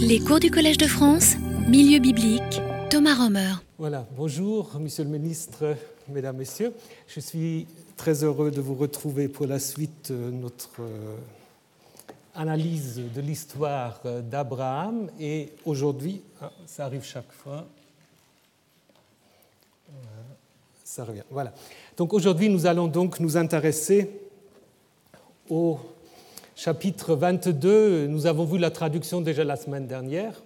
Les cours du Collège de France, Milieu biblique, Thomas Romer. Voilà, bonjour Monsieur le Ministre, Mesdames, Messieurs. Je suis très heureux de vous retrouver pour la suite de notre euh, analyse de l'histoire d'Abraham. Et aujourd'hui, ah, ça arrive chaque fois, ça revient, voilà. Donc aujourd'hui, nous allons donc nous intéresser au chapitre 22. Nous avons vu la traduction déjà la semaine dernière.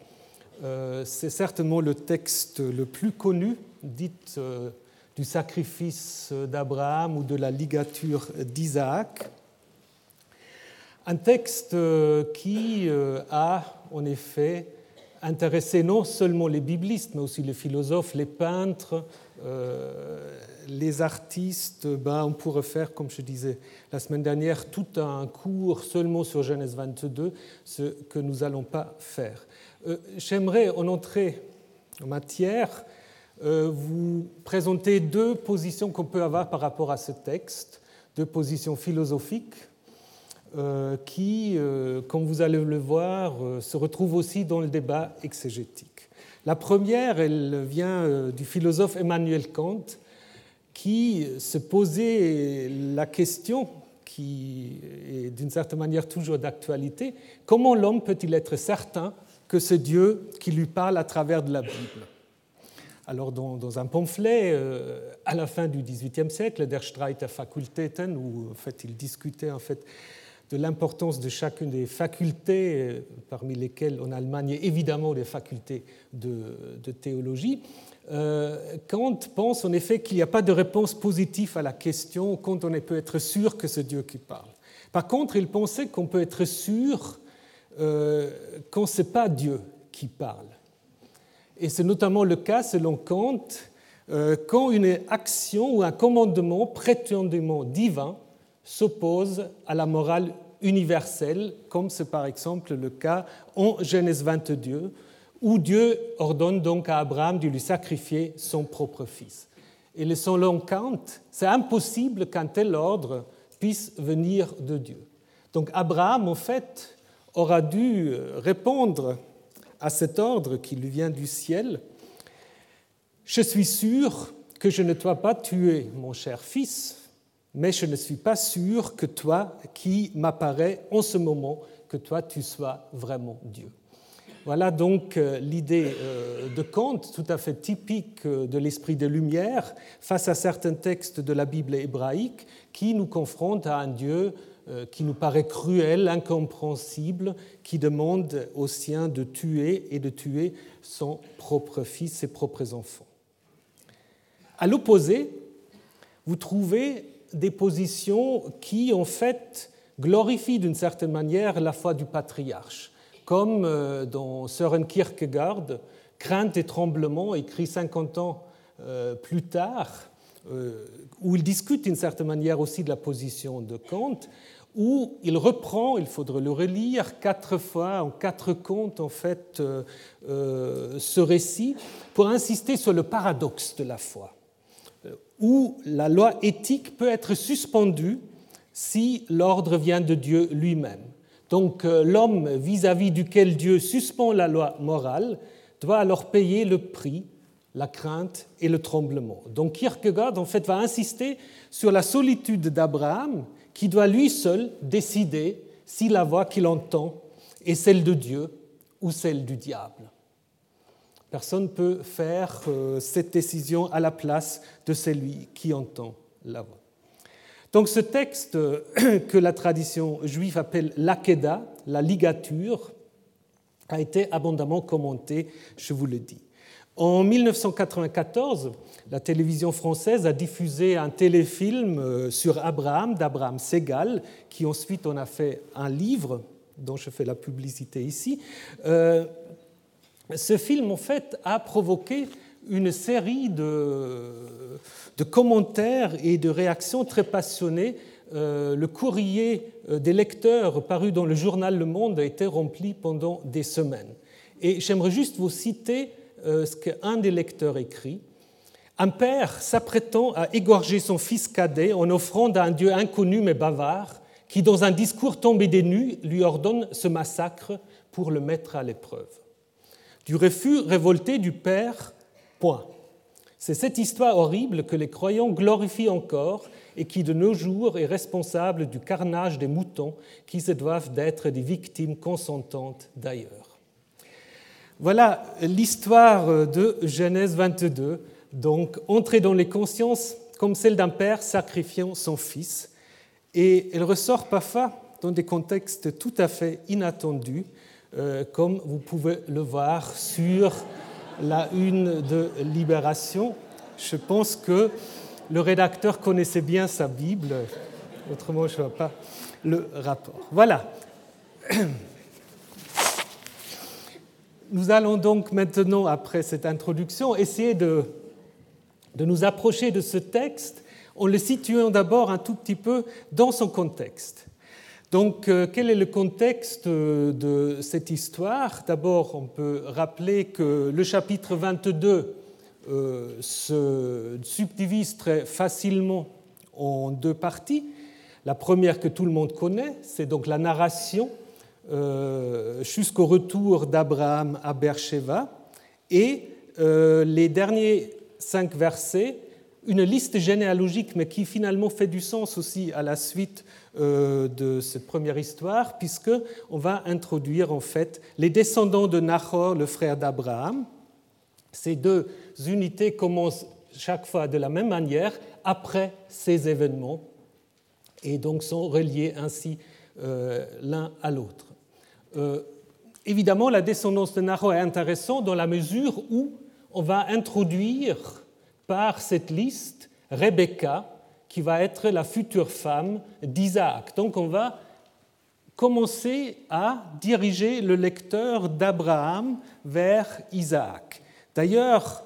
Euh, c'est certainement le texte le plus connu, dit euh, du sacrifice d'Abraham ou de la ligature d'Isaac. Un texte euh, qui a en effet intéressé non seulement les biblistes, mais aussi les philosophes, les peintres, les artistes, ben, on pourrait faire, comme je disais la semaine dernière, tout un cours seulement sur Genèse 22, ce que nous n'allons pas faire. Euh, j'aimerais, en entrée en matière, euh, vous présenter deux positions qu'on peut avoir par rapport à ce texte, deux positions philosophiques euh, qui, comme vous allez le voir, se retrouvent aussi dans le débat exégétique. La première, elle vient du philosophe Emmanuel Kant, qui se posait la question, qui est d'une certaine manière toujours d'actualité, comment l'homme peut-il être certain que c'est Dieu qui lui parle à travers de la Bible? Alors, dans, un pamphlet euh, à la fin du XVIIIe siècle, Der Streit der Fakultäten, où en fait, il discutait en fait, de l'importance de chacune des facultés, euh, parmi lesquelles en Allemagne, évidemment, les facultés de théologie, Kant pense en effet qu'il n'y a pas de réponse positive à la question quand on peut être sûr que c'est Dieu qui parle. Par contre, il pensait qu'on peut être sûr euh, quand ce n'est pas Dieu qui parle. Et c'est notamment le cas, selon Kant, euh, quand une action ou un commandement prétendument divin s'oppose à la morale universelle, comme c'est par exemple le cas en Genèse 22, où Dieu ordonne donc à Abraham de lui sacrifier son propre fils. Et selon Kant, c'est impossible qu'un tel ordre puisse venir de Dieu. Donc Abraham, en fait, aura dû répondre à cet ordre qui lui vient du ciel. Je suis sûr que je ne dois pas tuer mon cher fils, mais je ne suis pas sûr que toi qui m'apparaît en ce moment, que toi tu sois vraiment Dieu. Voilà donc euh, l'idée euh, de Kant, tout à fait typique euh, de l'esprit des Lumières, face à certains textes de la Bible hébraïque qui nous confrontent à un Dieu qui nous paraît cruel, incompréhensible, qui demande aux siens de tuer et de tuer son propre fils, ses propres enfants. À l'opposé, vous trouvez des positions qui, en fait, glorifient d'une certaine manière la foi du patriarche comme euh, dans Søren Kierkegaard, Crainte et tremblement, écrit 50 ans euh, plus tard, euh, où il discute d'une certaine manière aussi de la position de Kant, où il reprend, il faudrait le relire quatre fois, en quatre contes en fait, ce récit, pour insister sur le paradoxe de la foi, où la loi éthique peut être suspendue si l'ordre vient de Dieu lui-même. Donc euh, l'homme vis-à-vis duquel Dieu suspend la loi morale doit alors payer le prix, la crainte et le tremblement. Donc Kierkegaard en fait va insister sur la solitude d'Abraham qui doit lui seul décider si la voix qu'il entend est celle de Dieu ou celle du diable. Personne ne peut faire euh, cette décision à la place de celui qui entend la voix. Donc ce texte que la tradition juive appelle l'Akeda, la ligature, a été abondamment commenté, je vous le dis. En 1994, la télévision française a diffusé un téléfilm euh, sur Abraham, d'Abraham Segal, qui ensuite en a fait un livre dont je fais la publicité ici. Euh, ce film, en fait, a provoqué une série de, commentaires et de réactions très passionnées. Euh, le courrier euh, des lecteurs paru dans le journal Le Monde a été rempli pendant des semaines. Et j'aimerais juste vous citer euh, ce qu'un des lecteurs écrit. Un père s'apprêtant à égorger son fils cadet en offrant à un dieu inconnu mais bavard, qui dans un discours tombé des nues lui ordonne ce massacre pour le mettre à l'épreuve. Du refus révolté du Père, point. C'est cette histoire horrible que les croyants glorifient encore et qui de nos jours est responsable du carnage des moutons qui se doivent d'être des victimes consentantes d'ailleurs. Voilà l'histoire de Genèse 22, donc entrée dans les consciences comme celle d'un père sacrifiant son fils, et elle ressort parfois dans des contextes tout à fait inattendus, euh, comme vous pouvez le voir sur la une de Libération. Je pense que le rédacteur connaissait bien sa Bible, autrement je ne vois pas le rapport. Voilà. Nous allons donc maintenant, après cette introduction, essayer de, de nous approcher de ce texte en le situant d'abord un tout petit peu dans son contexte. Donc, euh, quel est le contexte de cette histoire? D'abord, on peut rappeler que le chapitre 22 euh, se subdivise très facilement en deux parties. La première que tout le monde connaît, c'est donc la narration euh, jusqu'au retour d'Abraham à Beersheba. Et euh, les derniers cinq versets, une liste généalogique, mais qui finalement fait du sens aussi à la suite de cette première histoire, puisqu'on va introduire en fait les descendants de Nahor, le frère d'Abraham. Ces deux unités commencent chaque fois de la même manière après ces événements et donc sont reliés ainsi euh, l'un à l'autre. Euh, évidemment, la descendance de Nahor est intéressante dans la mesure où on va introduire par cette liste Rebecca, qui va être la future femme d'Isaac. Donc on va commencer à diriger le lecteur d'Abraham vers Isaac. D'ailleurs,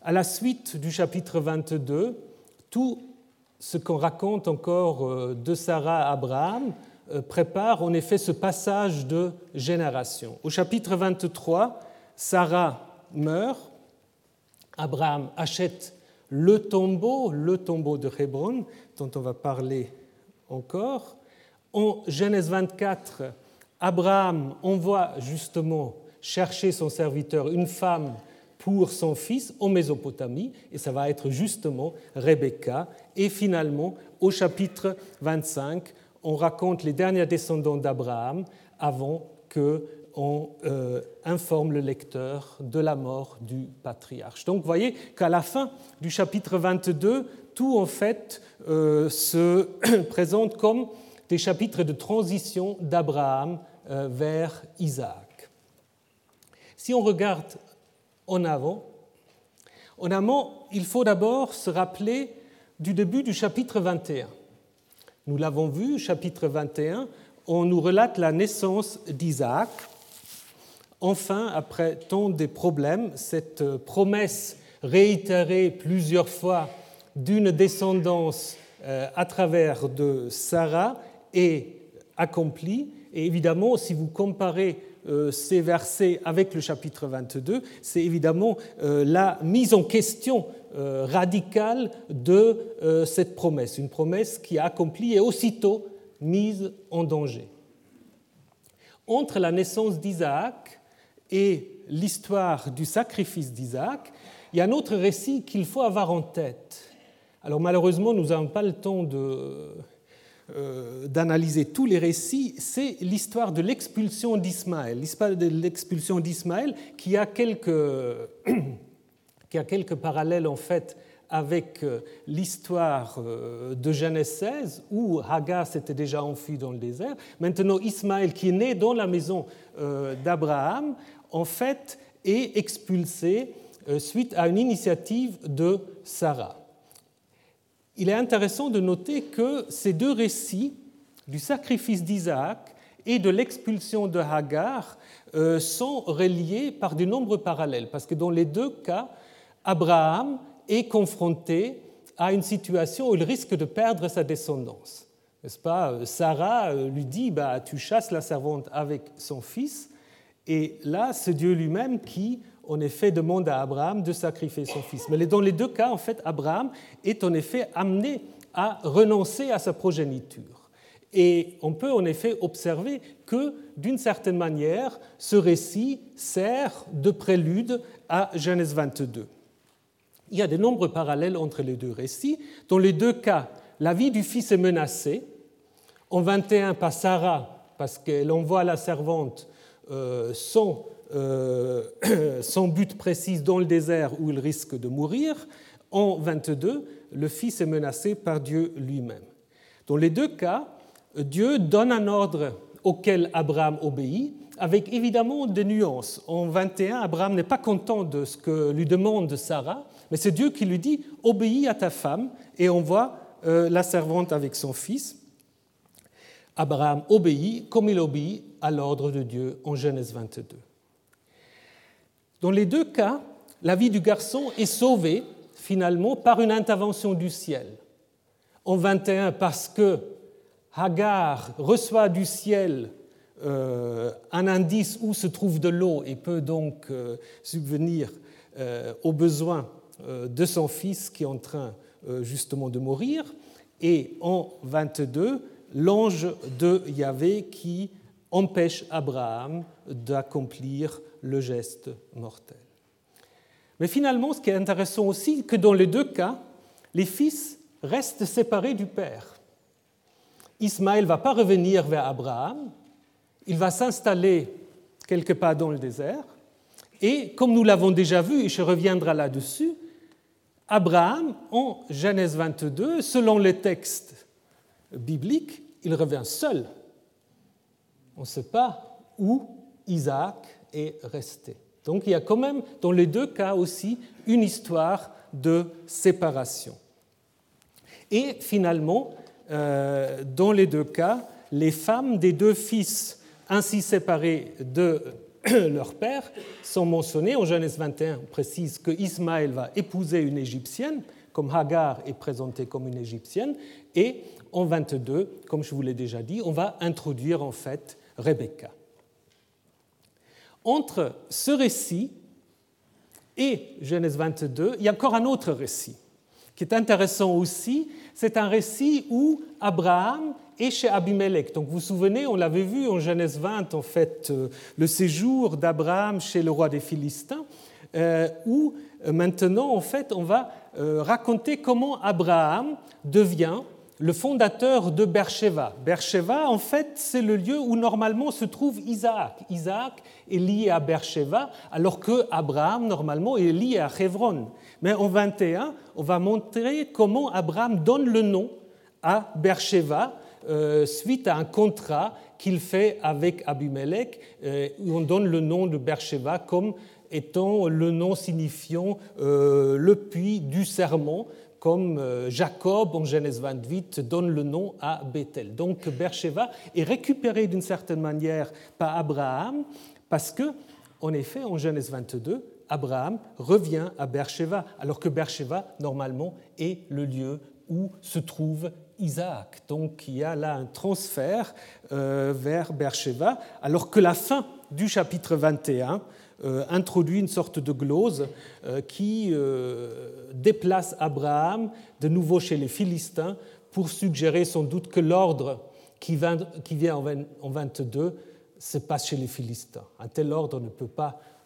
à la suite du chapitre 22, tout ce qu'on raconte encore euh, de Sarah à Abraham euh, prépare en effet ce passage de génération. Au chapitre 23, Sarah meurt, Abraham achète le tombeau, le tombeau de Hébron, dont on va parler encore. En Genèse 24, Abraham envoie justement chercher son serviteur, une femme pour son fils en Mésopotamie, et ça va être justement Rebecca. Et finalement, au chapitre 25, on raconte les derniers descendants d'Abraham avant qu'on euh, informe le lecteur de la mort du patriarche. Donc vous voyez qu'à la fin du chapitre 22, tout en fait euh, se présente comme des chapitres de transition d'Abraham euh, vers Isaac. Si on regarde en avant. En amont, il faut d'abord se rappeler du début du chapitre 21. Nous l'avons vu, chapitre 21, on nous relate la naissance d'Isaac. Enfin, après tant de problèmes, cette promesse réitérée plusieurs fois d'une descendance euh, à travers de Sarah est accomplie. Et évidemment, si vous comparez euh, ces versets avec le chapitre 22, c'est évidemment euh, la mise en question euh, radicale de cette promesse, une promesse qui est accomplie et aussitôt mise en danger. Entre la naissance d'Isaac et l'histoire du sacrifice d'Isaac, il y a un autre récit qu'il faut avoir en tête. Alors malheureusement, nous n'avons pas le temps euh, d'analyser tous les récits, c'est l'histoire de l'expulsion d'Ismaël. L'histoire de l'expulsion d'Ismaël qui a quelques qui a quelques parallèles en fait avec euh, l'histoire euh, de Genèse 16, où Hagar s'était déjà enfui dans le désert. Maintenant, Ismaël, qui est né dans la maison d'Abraham, en fait, est expulsé suite à une initiative de Sarah il est intéressant de noter que ces deux récits, du sacrifice d'Isaac et de l'expulsion de Hagar, euh, sont reliés par de nombreux parallèles, parce que dans les deux cas, Abraham est confronté à une situation où il risque de perdre sa descendance. N'est-ce pas? Sarah euh, lui dit bah, Tu chasses la servante avec son fils. Et là, c'est Dieu lui-même qui en effet demande à Abraham de sacrifier son fils. Mais dans les deux cas, en fait, Abraham est en effet amené à renoncer à sa progéniture. Et on peut en effet observer que, d'une certaine manière, ce récit sert de prélude à Genèse 22. Il y a de nombreux parallèles entre les deux récits. Dans les deux cas, la vie du fils est menacée. En 21, par Sarah, parce qu'elle envoie la servante sans, euh, sans but précis dans le désert où il risque de mourir. En 22, le fils est menacé par Dieu lui-même. Dans les deux cas, Dieu donne un ordre auquel Abraham obéit, avec évidemment des nuances. En 21, Abraham n'est pas content de ce que lui demande Sarah, mais c'est Dieu qui lui dit Obéis à ta femme, et on voit euh, la servante avec son fils. Abraham obéit comme il obéit à l'ordre de Dieu en Genèse 22. Dans les deux cas, la vie du garçon est sauvée finalement par une intervention du ciel. En 21, parce que Hagar reçoit du ciel euh, un indice où se trouve de l'eau et peut donc euh, subvenir euh, aux besoins de son fils qui est en train justement de mourir. Et en 22, l'ange de Yahvé qui empêche Abraham d'accomplir le geste mortel. Mais finalement, ce qui est intéressant aussi, c'est que dans les deux cas, les fils restent séparés du père. Ismaël ne va pas revenir vers Abraham, il va s'installer quelque part dans le désert, et comme nous l'avons déjà vu, et je reviendrai là-dessus, Abraham, en Genèse 22, selon les textes bibliques, il revient seul. On ne sait pas où Isaac est resté. Donc il y a quand même dans les deux cas aussi une histoire de séparation. Et finalement, euh, dans les deux cas, les femmes des deux fils ainsi séparés de leur père sont mentionnées. En Genèse 21, on précise que Ismaël va épouser une Égyptienne, comme Hagar est présentée comme une Égyptienne, et en 22, comme je vous l'ai déjà dit, on va introduire en fait Rebecca. Entre ce récit et Genèse 22, il y a encore un autre récit qui est intéressant aussi, c'est un récit où Abraham est chez Abimelech. Donc vous vous souvenez, on l'avait vu en Genèse 20, en fait, euh, le séjour d'Abraham chez le roi des Philistins, euh, où euh, maintenant, en fait, on va raconter comment Abraham devient le fondateur de Beersheba. Beersheba, en fait, c'est le lieu où normalement se trouve Isaac. Isaac est lié à Beersheba, alors que Abraham, normalement, est lié à Hebron. Mais en 21, on va montrer comment Abraham donne le nom à Beersheba euh, suite à un contrat qu'il fait avec Abimelech, euh, où on donne le nom de Beersheba comme étant le nom signifiant euh, le puits du serment, comme Jacob en Genèse 28 donne le nom à Bethel. Donc Beersheba est récupéré d'une certaine manière par Abraham parce que, en effet, en Genèse 22, Abraham revient à Beersheba, alors que Beersheba, normalement, est le lieu où se trouve Isaac. Donc il y a là un transfert euh, vers Beersheba, alors que la fin du chapitre 21 euh, introduit une sorte de glose euh, qui déplace Abraham de nouveau chez les Philistins pour suggérer sans doute que l'ordre qui vient en 22 se passe chez les Philistins. Un tel ordre ne peut pas euh,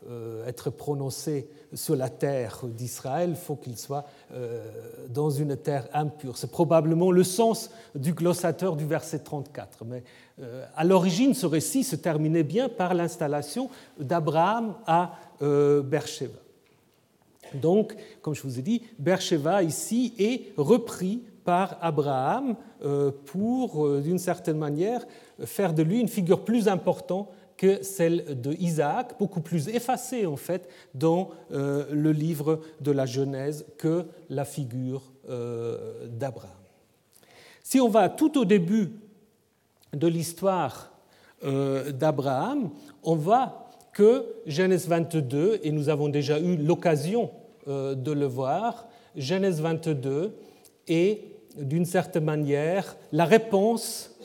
être prononcé sur la terre d'Israël, il faut qu'il soit euh, dans une terre impure. C'est probablement le sens du glossateur du verset 34. Mais euh, à l'origine, ce récit se terminait bien par l'installation d'Abraham à Beersheba. Donc, comme je vous ai dit, Beersheba ici est repris par Abraham pour, d'une certaine manière, faire de lui une figure plus importante que celle de Isaac, beaucoup plus effacée en fait dans euh, le livre de la Genèse que la figure euh, d'Abraham. Si on va tout au début de l'histoire euh, d'Abraham, on voit que Genèse 22, et nous avons déjà eu l'occasion de le voir, Genèse 22 est d'une certaine manière la réponse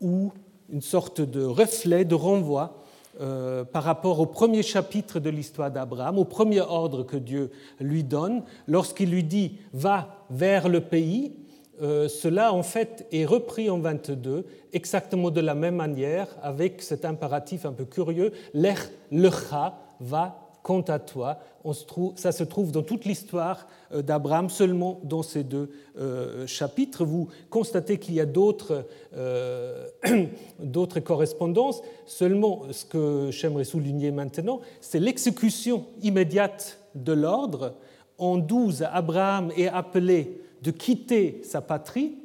ou une sorte de reflet, de renvoi euh, par rapport au premier chapitre de l'histoire d'Abraham, au premier ordre que Dieu lui donne, lorsqu'il lui dit va vers le pays euh, cela en fait est repris en 22 exactement de la même manière avec cet impératif un peu curieux, l'ech lecha va quant à toi. Ça se trouve dans toute l'histoire euh, d'Abraham, seulement dans ces deux euh, chapitres. Vous constatez qu'il y a d'autres d'autres correspondances. Seulement, ce que j'aimerais souligner maintenant, c'est l'exécution immédiate de l'ordre. En 12, Abraham est appelé de quitter sa patrie,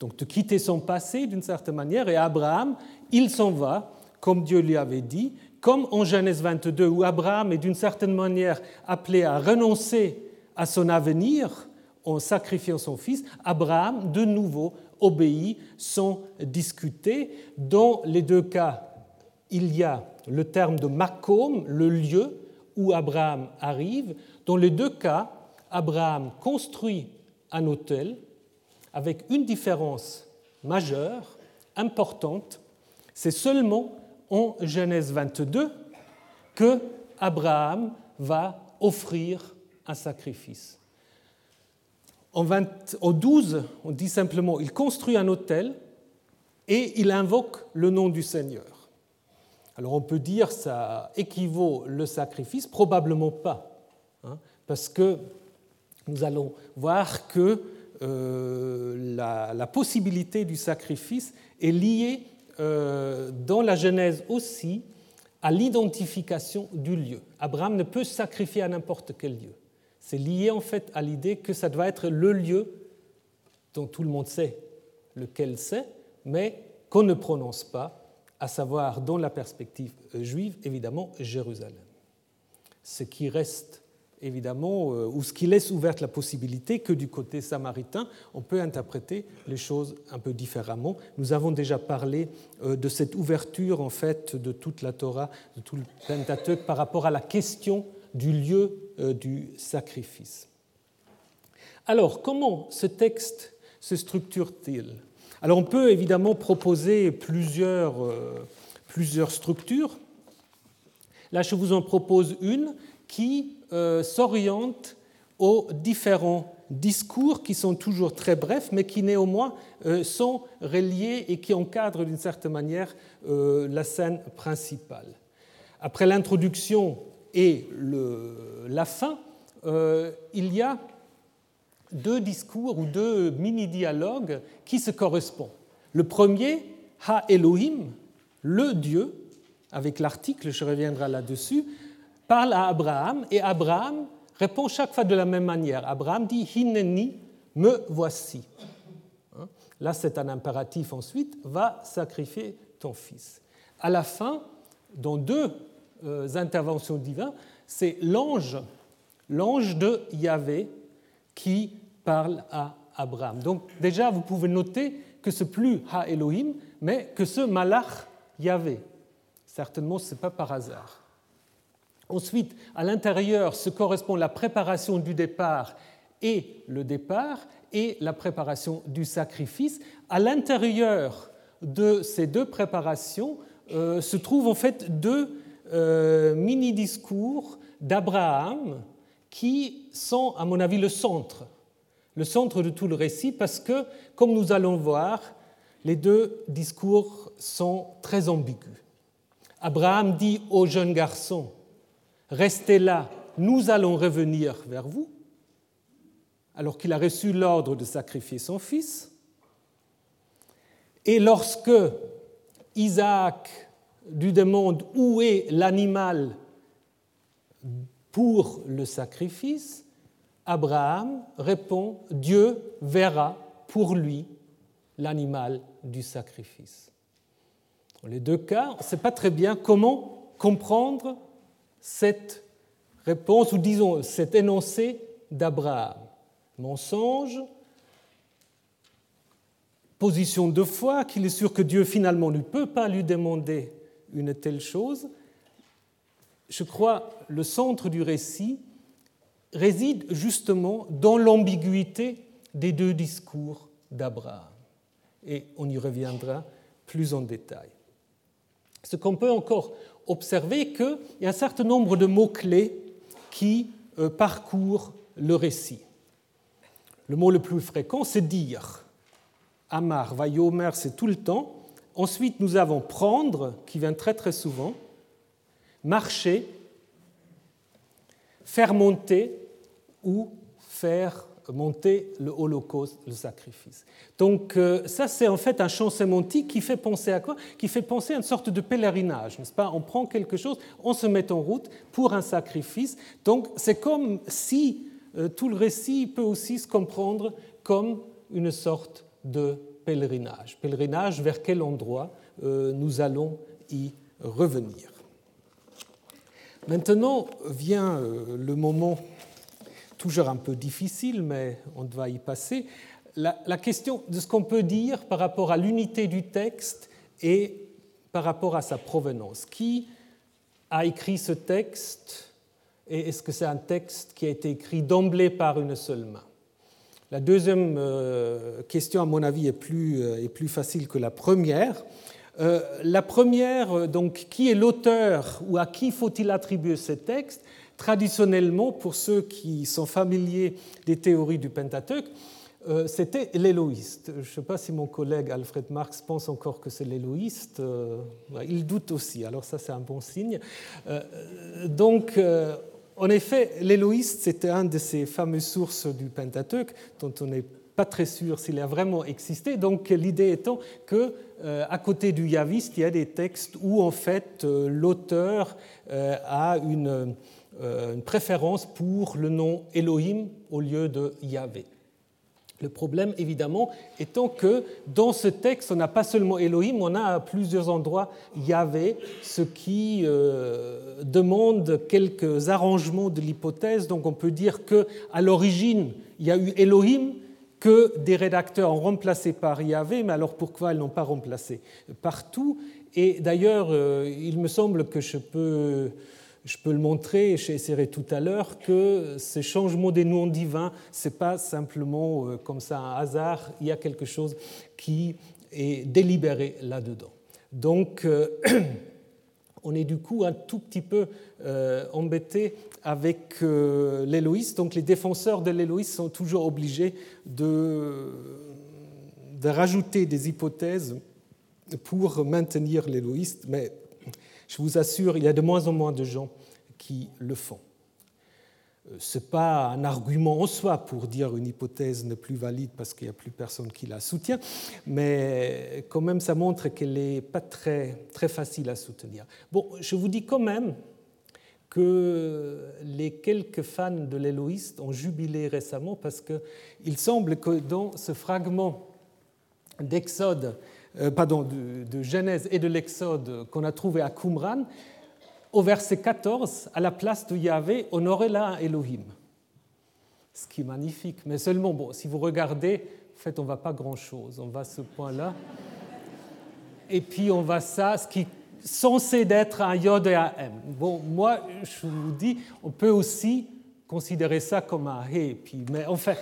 donc de quitter son passé d'une certaine manière, et Abraham, il s'en va, comme Dieu lui avait dit, comme en Genèse 22, où Abraham est d'une certaine manière appelé à renoncer à son avenir en sacrifiant son fils, Abraham, de nouveau, obéit sans discuter. Dans les deux cas, il y a le terme de Makom, le lieu où Abraham arrive. Dans les deux cas, Abraham construit un hôtel avec une différence majeure, importante. C'est seulement en Genèse 22 que Abraham va offrir un sacrifice. En, 12, on dit simplement, il construit un hôtel et il invoque le nom du Seigneur. Alors on peut dire ça équivaut le sacrifice, probablement pas, hein, parce que nous allons voir que euh, la, possibilité du sacrifice est liée euh, dans la Genèse aussi à l'identification du lieu. Abraham ne peut sacrifier à n'importe quel lieu. C'est lié en fait à l'idée que ça doit être le lieu dont tout le monde sait lequel c'est, mais qu'on ne prononce pas, à savoir dans la perspective juive, évidemment, Jérusalem. Ce qui reste évidemment, euh, ou ce qui laisse ouverte la possibilité que du côté samaritain, on peut interpréter les choses un peu différemment. Nous avons déjà parlé euh, de cette ouverture, en fait, de toute la Torah, de tout le Pentateuch par rapport à la question du lieu euh, du sacrifice. Alors, comment ce texte se structure-t-il? Alors, on peut évidemment proposer plusieurs, plusieurs structures. Là, je vous en propose une qui euh, s'oriente aux différents discours qui sont toujours très brefs, mais qui néanmoins euh, sont reliés et qui encadrent d'une certaine manière euh, la scène principale. Après l'introduction et la fin, il y a deux discours ou deux mini-dialogues qui se correspondent. Le premier, Ha Elohim, le Dieu, avec l'article, je reviendrai là-dessus, parle à Abraham et Abraham répond chaque fois de la même manière. Abraham dit Hineni, me voici. Hein? Là, c'est un impératif ensuite, va sacrifier ton fils. À la fin, dans deux euh, interventions divines, c'est l'ange, l'ange de Yahvé qui parle à Abraham. Donc déjà, vous pouvez noter que ce plus Ha Elohim, mais que ce Malach Yahvé. Certainement, ce n'est pas par hasard. Ensuite, à l'intérieur se correspond la préparation du départ et le départ et la préparation du sacrifice. À l'intérieur de ces deux préparations euh, se trouvent en fait deux euh, mini-discours d'Abraham qui sont, à mon avis, le centre, le centre de tout le récit, parce que, comme nous allons voir, les deux discours sont très ambigus. Abraham dit au jeune garçon, Restez là, nous allons revenir vers vous, alors qu'il a reçu l'ordre de sacrifier son fils. Et lorsque Isaac lui demande où est l'animal pour le sacrifice, Abraham répond, Dieu verra pour lui l'animal du sacrifice. Dans les deux cas, on ne sait pas très bien comment comprendre cette réponse, ou disons cet énoncé d'Abraham. Mensonge, position de foi, qu'il est sûr que Dieu finalement ne peut pas lui demander une telle chose. Je crois le centre du récit réside justement dans l'ambiguïté des deux discours d'Abraham. Et on y reviendra plus en détail. Ce qu'on peut encore observer qu'il y a un certain nombre de mots-clés qui euh, parcourent le récit. Le mot le plus fréquent, c'est dire. Amar, Vayomer, c'est tout le temps. Ensuite, nous avons prendre, qui vient très très souvent, marcher, faire monter ou faire monter le holocauste, le sacrifice. Donc euh, ça, c'est en fait un champ sémantique qui fait penser à quoi? Qui fait penser à une sorte de pèlerinage, n'est-ce pas? On prend quelque chose, on se met en route pour un sacrifice. Donc c'est comme si euh, tout le récit peut aussi se comprendre comme une sorte de pèlerinage. Pèlerinage vers quel endroit euh, nous allons y revenir. Maintenant vient le moment toujours un peu difficile, mais on va y passer, la, question de ce qu'on peut dire par rapport à l'unité du texte et par rapport à sa provenance. Qui a écrit ce texte et est-ce que c'est un texte qui a été écrit d'emblée par une seule main? La deuxième euh, question, à mon avis, est plus, euh, est plus facile que la première. Euh, la première, donc, qui est l'auteur ou à qui faut-il attribuer ce texte? Traditionnellement, pour ceux qui sont familiers des théories du Pentateuque, euh, c'était l'éloïste. Je ne sais pas si mon collègue Alfred Marx pense encore que c'est l'éloïste. Euh, il doute aussi, alors ça c'est un bon signe. Euh, donc, en effet, l'éloïste, c'était un de ces fameuses sources du Pentateuque dont on n'est pas très sûr s'il a vraiment existé. Donc, l'idée étant que à côté du yaviste, il y a des textes où en fait l'auteur a une une préférence pour le nom Elohim au lieu de Yahvé. Le problème, évidemment, étant que dans ce texte, on n'a pas seulement Elohim, on a à plusieurs endroits Yahvé, ce qui euh, demande quelques arrangements de l'hypothèse. Donc on peut dire qu'à l'origine, il y a eu Elohim, que des rédacteurs ont remplacé par Yahvé, mais alors pourquoi ils n'ont pas remplacé partout? Et d'ailleurs, euh, il me semble que je peux je peux le montrer, j'essaierai tout à l'heure, que ce changement des noms divins, ce n'est pas simplement euh, comme ça un hasard, il y a quelque chose qui est délibéré là-dedans. Donc, euh, on est du coup un tout petit peu euh, embêté avec l'éloïste. Donc, les défenseurs de l'éloïste sont toujours obligés de, de rajouter des hypothèses pour maintenir l'éloïste, mais je vous assure, il y a de moins en moins de gens qui le font. Euh, Ce n'est pas un argument en soi pour dire une hypothèse n'est plus valide parce qu'il n'y a plus personne qui la soutient, mais quand même ça montre qu'elle n'est pas très, très facile à soutenir. Bon, je vous dis quand même que les quelques fans de l'éloïste ont jubilé récemment parce qu'il semble que dans ce fragment d'Exode euh, pardon, de, Genèse et de l'Exode qu'on a trouvé à Qumran, au verset 14, à la place de Yahvé, on aurait là Elohim. Ce qui est magnifique. Mais seulement, bon, si vous regardez, en fait, on ne va pas grand-chose. On va à ce point-là. Et puis, on va ça, ce qui est censé être un Yod et un M. Bon, moi, je vous dis, on peut aussi considérer ça comme un. Puis, mais enfin,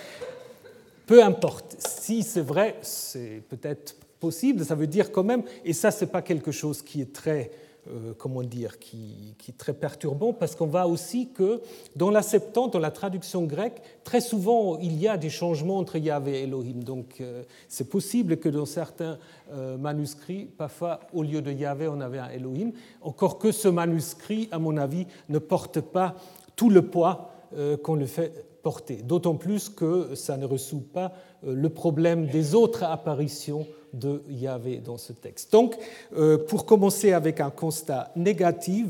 peu importe. Si c'est vrai, c'est peut-être possible, ça veut dire quand même, et ça, ce n'est pas quelque chose qui est très, euh, comment dire, qui, qui, très perturbant, parce qu'on voit aussi que dans la Septante, dans la traduction grecque, très souvent, il y a des changements entre Yahvé et Elohim. Donc, euh, c'est possible que dans certains euh, manuscrits, parfois, au lieu de Yahvé, on avait un Elohim, encore que ce manuscrit, à mon avis, ne porte pas tout le poids qu'on le fait porter. D'autant plus que ça ne résout pas le problème des autres apparitions de Yahvé dans ce texte. Donc, euh, pour commencer avec un constat négatif,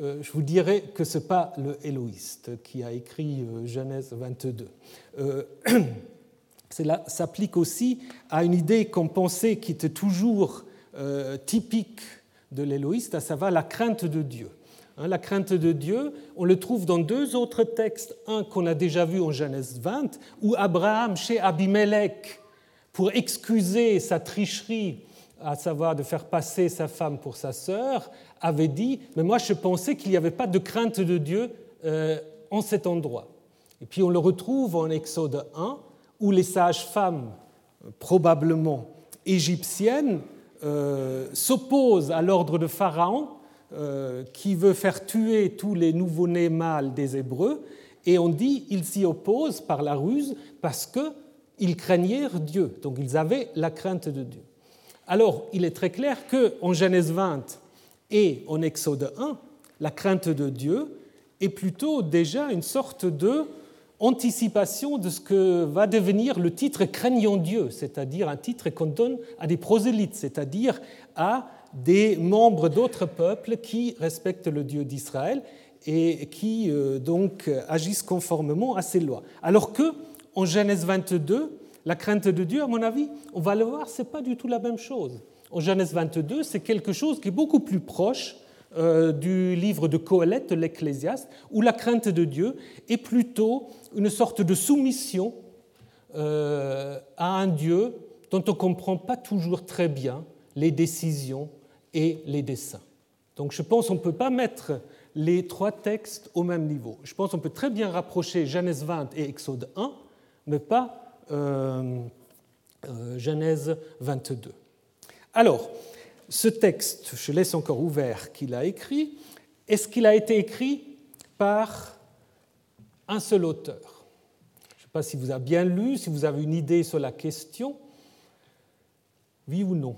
euh, je vous dirais que ce n'est pas le Éloïste qui a écrit euh, Genèse 22. Cela s'applique aussi à une idée qu'on pensait qui était toujours typique de l'éloïste, à savoir la crainte de Dieu. Hein, la crainte de Dieu, on le trouve dans deux autres textes, un qu'on a déjà vu en Genèse 20, où Abraham, chez Abimelech, pour excuser sa tricherie, à savoir de faire passer sa femme pour sa sœur, avait dit, mais moi je pensais qu'il n'y avait pas de crainte de Dieu euh, en cet endroit. Et puis on le retrouve en Exode 1, où les sages-femmes, probablement égyptiennes, euh, s'opposent à l'ordre de Pharaon, euh, qui veut faire tuer tous les nouveau-nés mâles des Hébreux, et on dit ils s'y opposent par la ruse parce que ils craignirent Dieu, donc ils avaient la crainte de Dieu. Alors, il est très clair qu'en Genèse 20 et en Exode 1, la crainte de Dieu est plutôt déjà une sorte de anticipation de ce que va devenir le titre craignant Dieu, c'est-à-dire un titre qu'on donne à des prosélytes, c'est-à-dire à des membres d'autres peuples qui respectent le Dieu d'Israël et qui euh, donc agissent conformément à ses lois. Alors que en Genèse 22, la crainte de Dieu, à mon avis, on va le voir, c'est pas du tout la même chose. En Genèse 22, c'est quelque chose qui est beaucoup plus proche euh, du livre de Coëlette, l'Ecclésiaste, où la crainte de Dieu est plutôt une sorte de soumission euh, à un Dieu dont on ne comprend pas toujours très bien les décisions et les desseins. Donc je pense qu'on ne peut pas mettre les trois textes au même niveau. Je pense qu'on peut très bien rapprocher Genèse 20 et Exode 1, mais pas euh, Genèse 22. Alors, ce texte, je laisse encore ouvert qu'il a écrit, est-ce qu'il a été écrit par un seul auteur? Je ne sais pas si vous avez bien lu, si vous avez une idée sur la question. Oui ou non?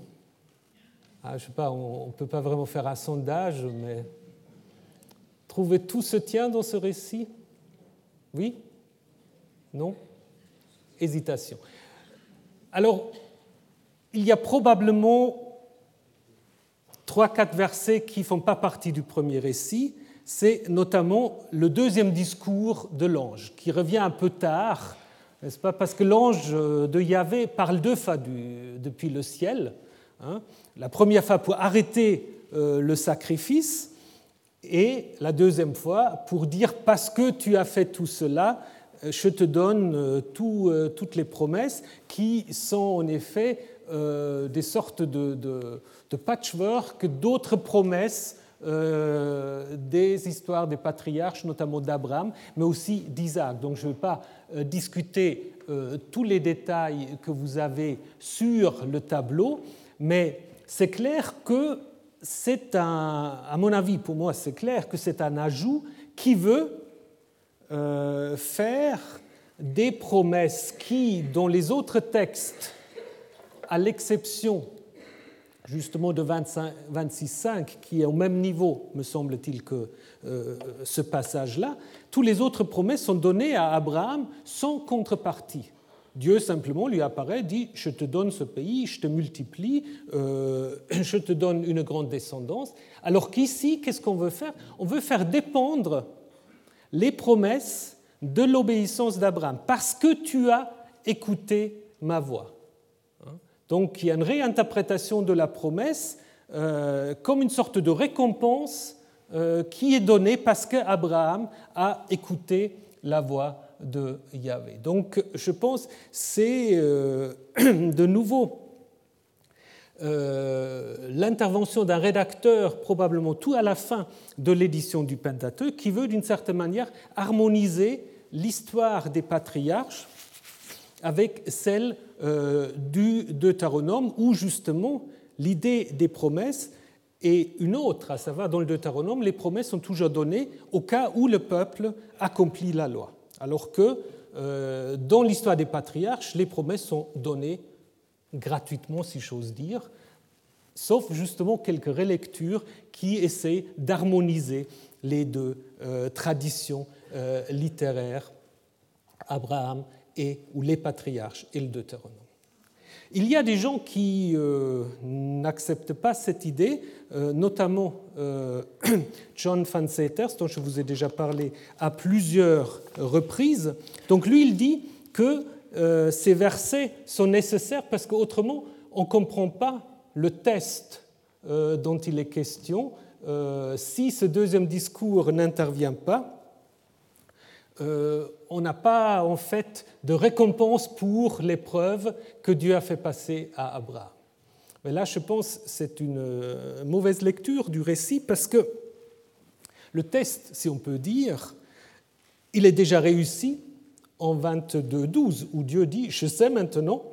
Ah, Je ne sais pas, on ne peut pas vraiment faire un sondage, mais trouvez tout se tient dans ce récit? Oui? Non? Hésitation. Alors, il y a probablement trois, quatre versets qui ne font pas partie du premier récit. C'est notamment le deuxième discours de l'ange, qui revient un peu tard, n'est-ce pas Parce que l'ange de Yahvé parle deux fois depuis le ciel. Hein. la première fois pour arrêter euh, le sacrifice, et la deuxième fois pour dire parce que tu as fait tout cela, je te donne euh, toutes les promesses qui sont en effet des sortes de, patchwork d'autres promesses euh, des histoires des patriarches, notamment d'Abraham, mais aussi d'Isaac. Donc je ne vais pas euh, discuter euh, tous les détails que vous avez sur le tableau, mais c'est clair que c'est un, à mon avis, pour moi, c'est clair que c'est un ajout qui veut faire des promesses qui, dans les autres textes, à l'exception justement de 26.5, qui est au même niveau, me semble-t-il, que euh, ce passage-là, toutes les autres promesses sont données à Abraham sans contrepartie. Dieu simplement lui apparaît, dit, je te donne ce pays, je te multiplie, euh, je te donne une grande descendance. Alors qu'ici, qu'est-ce qu'on veut faire? On veut faire dépendre les promesses de l'obéissance d'Abraham, parce que tu as écouté ma voix. Donc il y a une réinterprétation de la promesse euh, comme une sorte de récompense euh, qui est donnée parce qu'Abraham a écouté la voix de Yahvé. Donc je pense que c'est euh, de nouveau l'intervention d'un rédacteur, probablement tout à la fin de l'édition du Pentateuque, qui veut d'une certaine manière harmoniser l'histoire des patriarches avec celle euh, du Deutéronome, où justement l'idée des promesses est une autre, à savoir dans le Deutéronome, les promesses sont toujours données au cas où le peuple accomplit la loi, alors que euh, dans l'histoire des patriarches, les promesses sont données gratuitement, si j'ose dire, sauf justement quelques relectures qui essaient d'harmoniser les deux euh, traditions littéraires, Abraham et, ou les patriarches et le Deutéronome. Il y a des gens qui euh, n'acceptent pas cette idée, euh, notamment euh, John Van Seters, dont je vous ai déjà parlé à plusieurs reprises. Donc lui, il dit que ces versets sont nécessaires parce qu'autrement, on ne comprend pas le test dont il est question. si ce deuxième discours n'intervient pas, euh, on n'a pas en fait de récompense pour l'épreuve que Dieu a fait passer à Abraham. Mais là, je pense que c'est une euh, mauvaise lecture du récit parce que le test, si on peut dire, il est déjà réussi en 22.12 où Dieu dit, je sais maintenant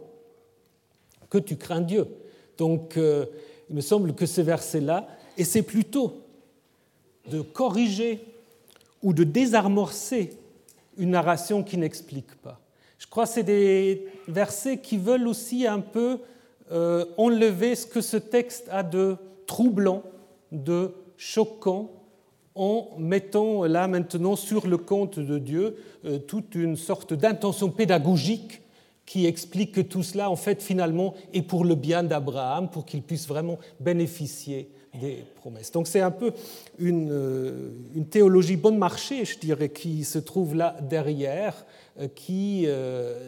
que tu crains Dieu. Donc, euh, il me semble que ce verset-là essaie plutôt de corriger ou de désamorcer une narration qui n'explique pas. Je crois que c'est des versets qui veulent aussi un peu euh, enlever ce que ce texte a de troublant, de choquant, en mettant là maintenant sur le compte de Dieu euh, toute une sorte d'intention pédagogique qui explique que tout cela, en fait, finalement, est pour le bien d'Abraham, pour qu'il puisse vraiment bénéficier des promesses. Donc c'est un peu une, euh, une, théologie bon marché, je dirais, qui se trouve là derrière, euh, qui,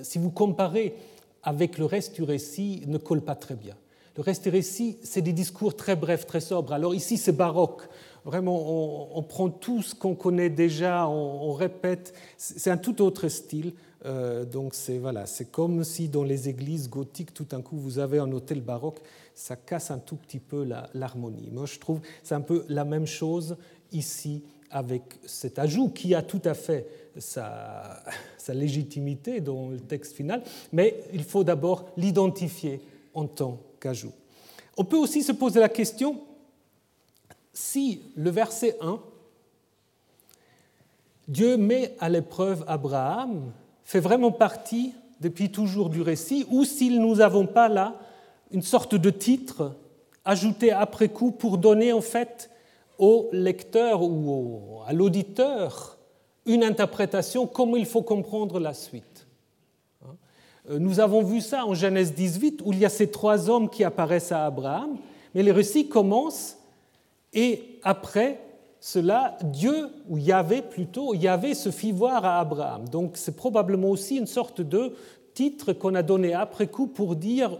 si vous comparez avec le reste du récit, ne colle pas très bien. Le reste du récit, c'est des discours très brefs, très sobres. Alors ici, c'est baroque. Vraiment, on, prend tout ce qu'on connaît déjà, on, répète. C'est un tout autre style. Euh, donc c'est voilà, c'est comme si dans les églises gothiques, tout d'un coup, vous avez un hôtel baroque, ça casse un tout petit peu l'harmonie. Moi, je trouve c'est un peu la même chose ici avec cet ajout qui a tout à fait sa, sa légitimité dans le texte final, mais il faut d'abord l'identifier en tant qu'ajout. On peut aussi se poser la question si le verset 1, Dieu met à l'épreuve Abraham, fait vraiment partie depuis toujours du récit, ou s'il nous avons pas là une sorte de titre ajouté après coup pour donner en fait au lecteur ou à l'auditeur une interprétation comme il faut comprendre la suite. Hein? Nous avons vu ça en Genèse 18 où il y a ces trois hommes qui apparaissent à Abraham, mais le récit commence et après cela, Dieu, ou Yahvé plutôt, Yahvé se fit voir à Abraham. Donc c'est probablement aussi une sorte de titre qu'on a donné après coup pour dire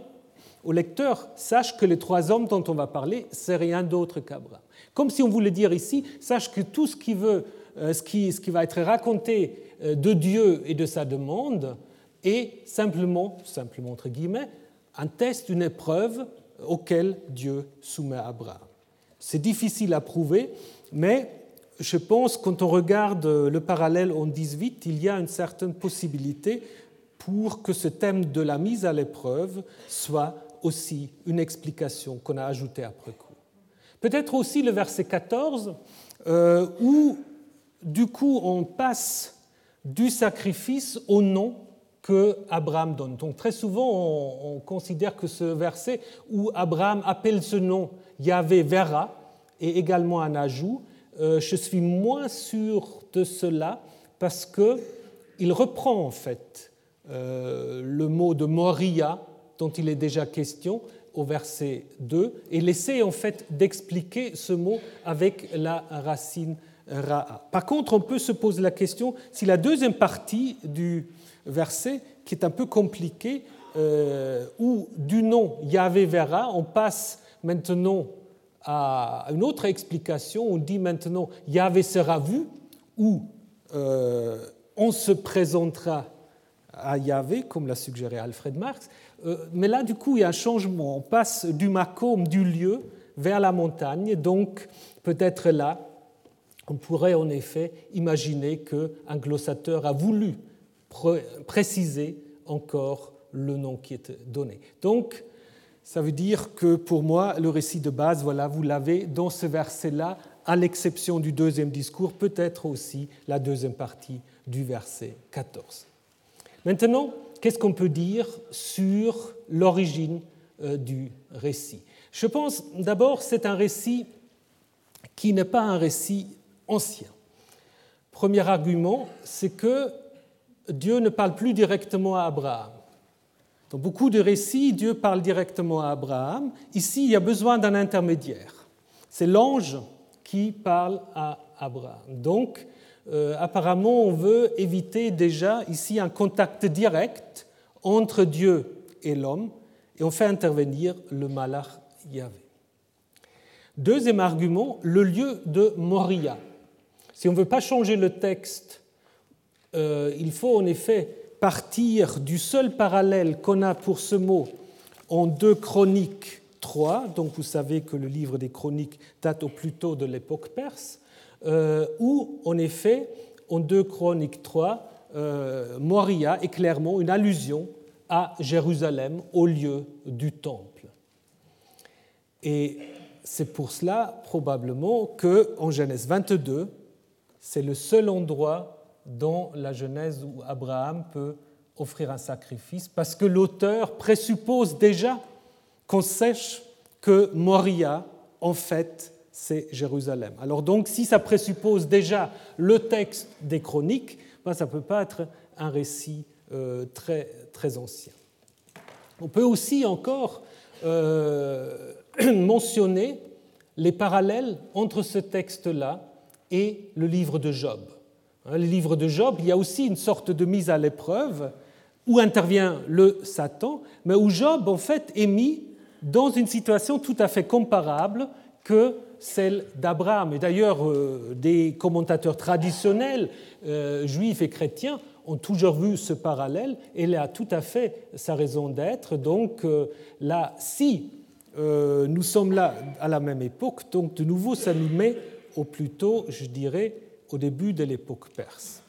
au lecteur, sache que les trois hommes dont on va parler, c'est rien d'autre qu'Abraham. Comme si on voulait dire ici, sache que tout ce qui, veut, euh, ce qui, ce qui va être raconté euh, de Dieu et de sa demande est simplement, simplement entre guillemets, un test, une épreuve auquel Dieu soumet Abraham. C'est difficile à prouver, mais je pense quand on regarde le parallèle en 18, il y a une certaine possibilité pour que ce thème de la mise à l'épreuve soit aussi une explication qu'on a ajoutée après coup. Peut-être aussi le verset 14, euh, où du coup on passe du sacrifice au nom que Abraham donne. Donc très souvent on, on considère que ce verset où Abraham appelle ce nom Yahvé verra, et également un ajout. Euh, je suis moins sûr de cela parce qu'il reprend en fait euh, le mot de Moria dont il est déjà question au verset 2 et essaie en fait d'expliquer ce mot avec la racine ra'a. Par contre, on peut se poser la question si la deuxième partie du verset, qui est un peu compliquée, euh, où du nom Yahvé verra, on passe maintenant à une autre explication. On dit maintenant Yahvé sera vu ou euh, on se présentera à Yahvé, comme l'a suggéré Alfred Marx. Euh, mais là, du coup, il y a un changement. On passe du macom, du lieu, vers la montagne. Donc, peut-être là, on pourrait en effet imaginer qu'un glossateur a voulu préciser encore le nom qui est donné. Donc, ça veut dire que pour moi, le récit de base, voilà, vous l'avez dans ce verset-là, à l'exception du deuxième discours, peut-être aussi la deuxième partie du verset 14. Maintenant, qu'est-ce qu'on peut dire sur l'origine euh, du récit? Je pense d'abord c'est un récit qui n'est pas un récit ancien. Premier argument, c'est que Dieu ne parle plus directement à Abraham. Dans beaucoup de récits, Dieu parle directement à Abraham. Ici, il y a besoin d'un intermédiaire. C'est l'ange qui parle à Abraham. Donc, euh, apparemment, on veut éviter déjà ici un contact direct entre Dieu et l'homme, et on fait intervenir le malach Yahvé. Deuxième argument, le lieu de Moria. Si on ne veut pas changer le texte, euh, il faut en effet partir du seul parallèle qu'on a pour ce mot en deux Chroniques 3, donc vous savez que le livre des Chroniques date au plus tôt de l'époque perse, euh, où en effet, en deux Chroniques 3, euh, Moria est clairement une allusion à Jérusalem, au lieu du temple. Et c'est pour cela probablement que en Genèse 22, c'est le seul endroit dans la Genèse où Abraham peut offrir un sacrifice parce que l'auteur présuppose déjà qu'on sache que Moria, en fait, c'est Jérusalem. Alors donc, si ça présuppose déjà le texte des chroniques, ben, ça ne peut pas être un récit euh, très, très ancien. On peut aussi encore euh, mentionner les parallèles entre ce texte-là et le livre de Job. Hein, le livre de Job, il y a aussi une sorte de mise à l'épreuve où intervient le Satan, mais où Job, en fait, est mis dans une situation tout à fait comparable que celle d'Abraham. Et d'ailleurs, euh, des commentateurs traditionnels, euh, juifs et chrétiens, ont toujours vu ce parallèle, et il a tout à fait sa raison d'être. Donc euh, là, si nous sommes là à la même époque, donc de nouveau, ça nous met au plus tôt, je dirais, au début de l'époque perse.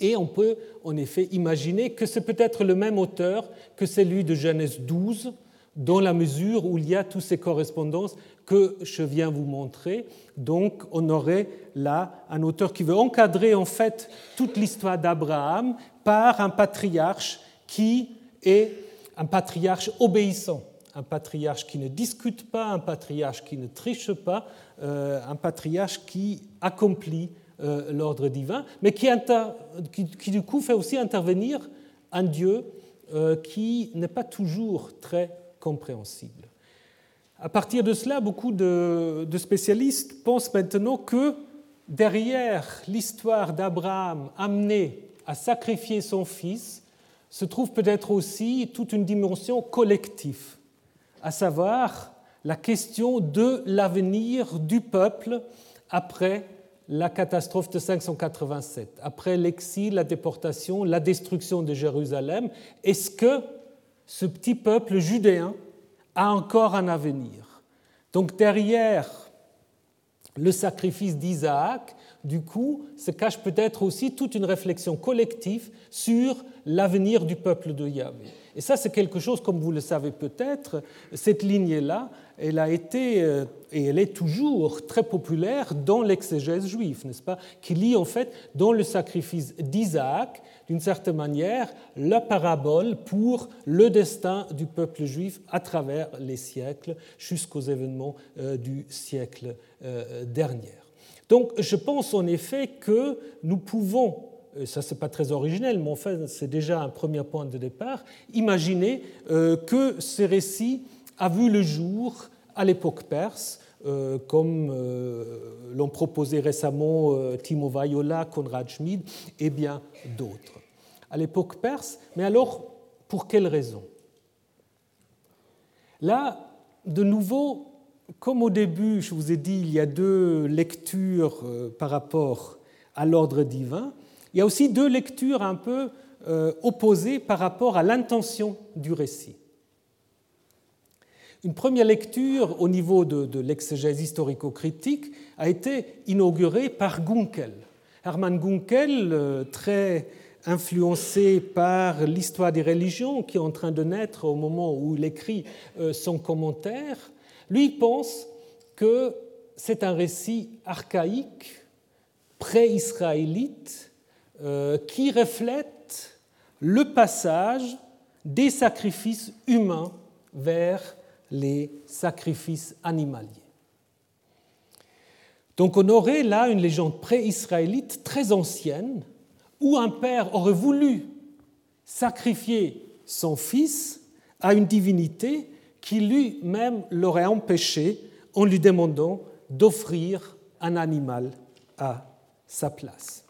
Et on peut en effet imaginer que c'est peut-être le même auteur que celui de Genèse 12, dans la mesure où il y a toutes ces correspondances que je viens vous montrer. Donc on aurait là un auteur qui veut encadrer en fait toute l'histoire d'Abraham par un patriarche qui est un patriarche obéissant, un patriarche qui ne discute pas, un patriarche qui ne triche pas, euh, un patriarche qui accomplit euh, l'ordre divin, mais qui, du coup fait aussi intervenir un Dieu euh, qui n'est pas toujours très compréhensible. À partir de cela, beaucoup de spécialistes pensent maintenant que derrière l'histoire d'Abraham amené à sacrifier son fils se trouve peut-être aussi toute une dimension collective, à savoir la question de l'avenir du peuple après la catastrophe de 587, après l'exil, la déportation, la destruction de Jérusalem, est-ce que ce petit peuple judéen a encore un avenir? Donc derrière le sacrifice d'Isaac, du coup, se cache peut-être aussi toute une réflexion collective sur l'avenir du peuple de Yahvé. Et ça, c'est quelque chose, comme vous le savez peut-être, cette lignée-là, elle a été euh, et elle est toujours très populaire dans l'exégèse juive, n'est-ce pas Qui lit en fait dans le sacrifice d'Isaac, d'une certaine manière, la parabole pour le destin du peuple juif à travers les siècles jusqu'aux événements euh, du siècle euh, dernier. Donc je pense en effet que nous pouvons ça c'est pas très originel, mais enfin c'est déjà un premier point de départ, imaginer que ce récit a vu le jour à l'époque perse, euh, comme euh, l'ont proposé récemment euh, Timo Vaiola, Konrad Schmid et bien d'autres. À l'époque perse, mais alors pour quelle raison? Là, de nouveau, comme au début, je vous ai dit, il y a deux lectures par rapport à l'ordre divin, il y a aussi deux lectures un peu opposées par rapport à l'intention du récit. Une première lecture au niveau de, l'exégèse historico-critique a été inaugurée par Gunkel. Hermann Gunkel, euh, très influencé par l'histoire des religions qui est en train de naître au moment où il écrit euh, son commentaire, lui pense que c'est un récit archaïque, pré-israélite, euh, qui reflète le passage des sacrifices humains vers les sacrifices animaliers. Donc on aurait là une légende pré-israélite très ancienne où un père aurait voulu sacrifier son fils à une divinité qui lui-même l'aurait empêché en lui demandant d'offrir un animal à sa place.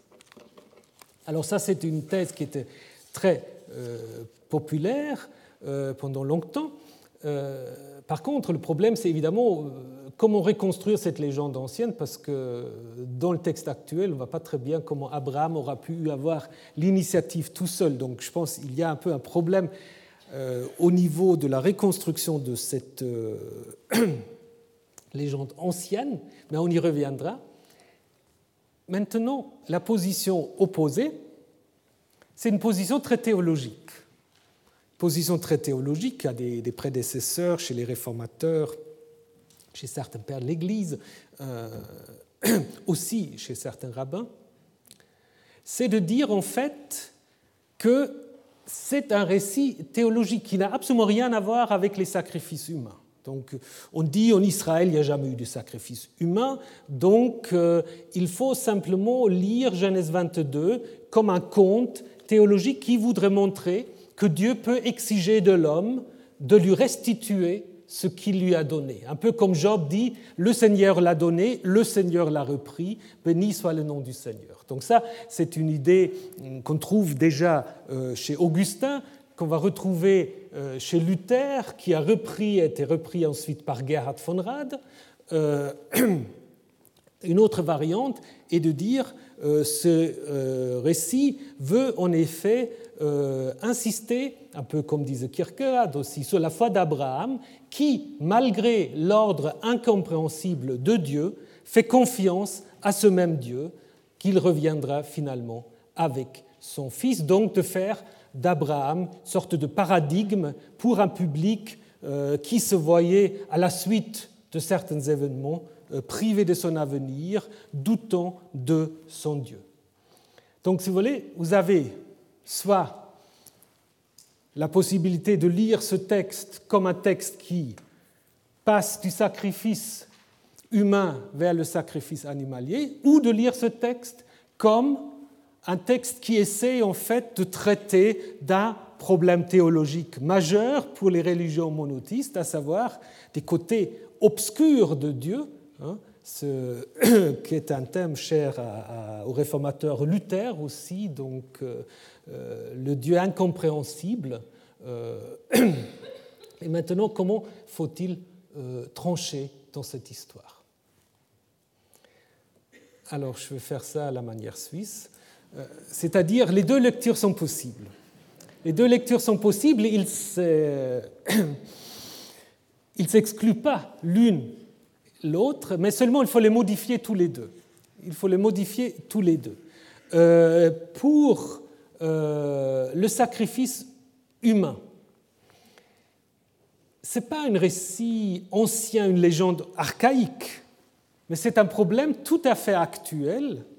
Alors ça, c'est une thèse qui était très euh, populaire euh, pendant longtemps. Euh, par contre, le problème, c'est évidemment comment reconstruire cette légende ancienne, parce que dans le texte actuel, on ne voit pas très bien comment Abraham aura pu avoir l'initiative tout seul. Donc je pense qu'il y a un peu un problème au niveau de la reconstruction de cette légende ancienne, mais on y reviendra. Maintenant, la position opposée, c'est une position très théologique position très théologique, a des, prédécesseurs chez les réformateurs, chez certains pères de l'Église, euh, aussi chez certains rabbins, c'est de dire en fait que c'est un récit théologique qui n'a absolument rien à voir avec les sacrifices humains. Donc, on dit en Israël, il n'y a jamais eu de sacrifice humain, donc euh, il faut simplement lire Genèse 22 comme un conte théologique qui voudrait montrer que Dieu peut exiger de l'homme de lui restituer ce qu'il lui a donné. Un peu comme Job dit, le Seigneur l'a donné, le Seigneur l'a repris, béni soit le nom du Seigneur. Donc ça, c'est une idée qu'on trouve déjà euh, chez Augustin, qu'on va retrouver euh, chez Luther, qui a repris, a été repris ensuite par Gerhard von Rad. Euh, une autre variante est de dire ce récit veut en effet insister, un peu comme disait Kierkegaard aussi, sur la foi d'Abraham, qui, malgré l'ordre incompréhensible de Dieu, fait confiance à ce même Dieu qu'il reviendra finalement avec son Fils, donc de faire d'Abraham sorte de paradigme pour un public euh, qui se voyait à la suite de certains événements euh, privé de son avenir, doutant de son Dieu. Donc, si vous voulez, vous avez soit la possibilité de lire ce texte comme un texte qui passe du sacrifice humain vers le sacrifice animalier, ou de lire ce texte comme un texte qui essaie en fait de traiter d'un problème théologique majeur pour les religions monothéistes, à savoir des côtés obscurs de Dieu, hein, ce, qui est un thème cher au réformateur Luther aussi, donc euh, euh, le Dieu incompréhensible. Euh, et maintenant, comment faut-il trancher dans cette histoire? Alors, je vais faire ça à la manière suisse, c'est-à-dire les deux lectures sont possibles. Les deux lectures sont possibles, ils ne s'excluent pas l'une l'autre, mais seulement il faut les modifier tous les deux. Il faut les modifier tous les deux. pour le sacrifice humain. Ce n'est pas un récit ancien, une légende archaïque, mais c'est un problème tout à fait actuel euh,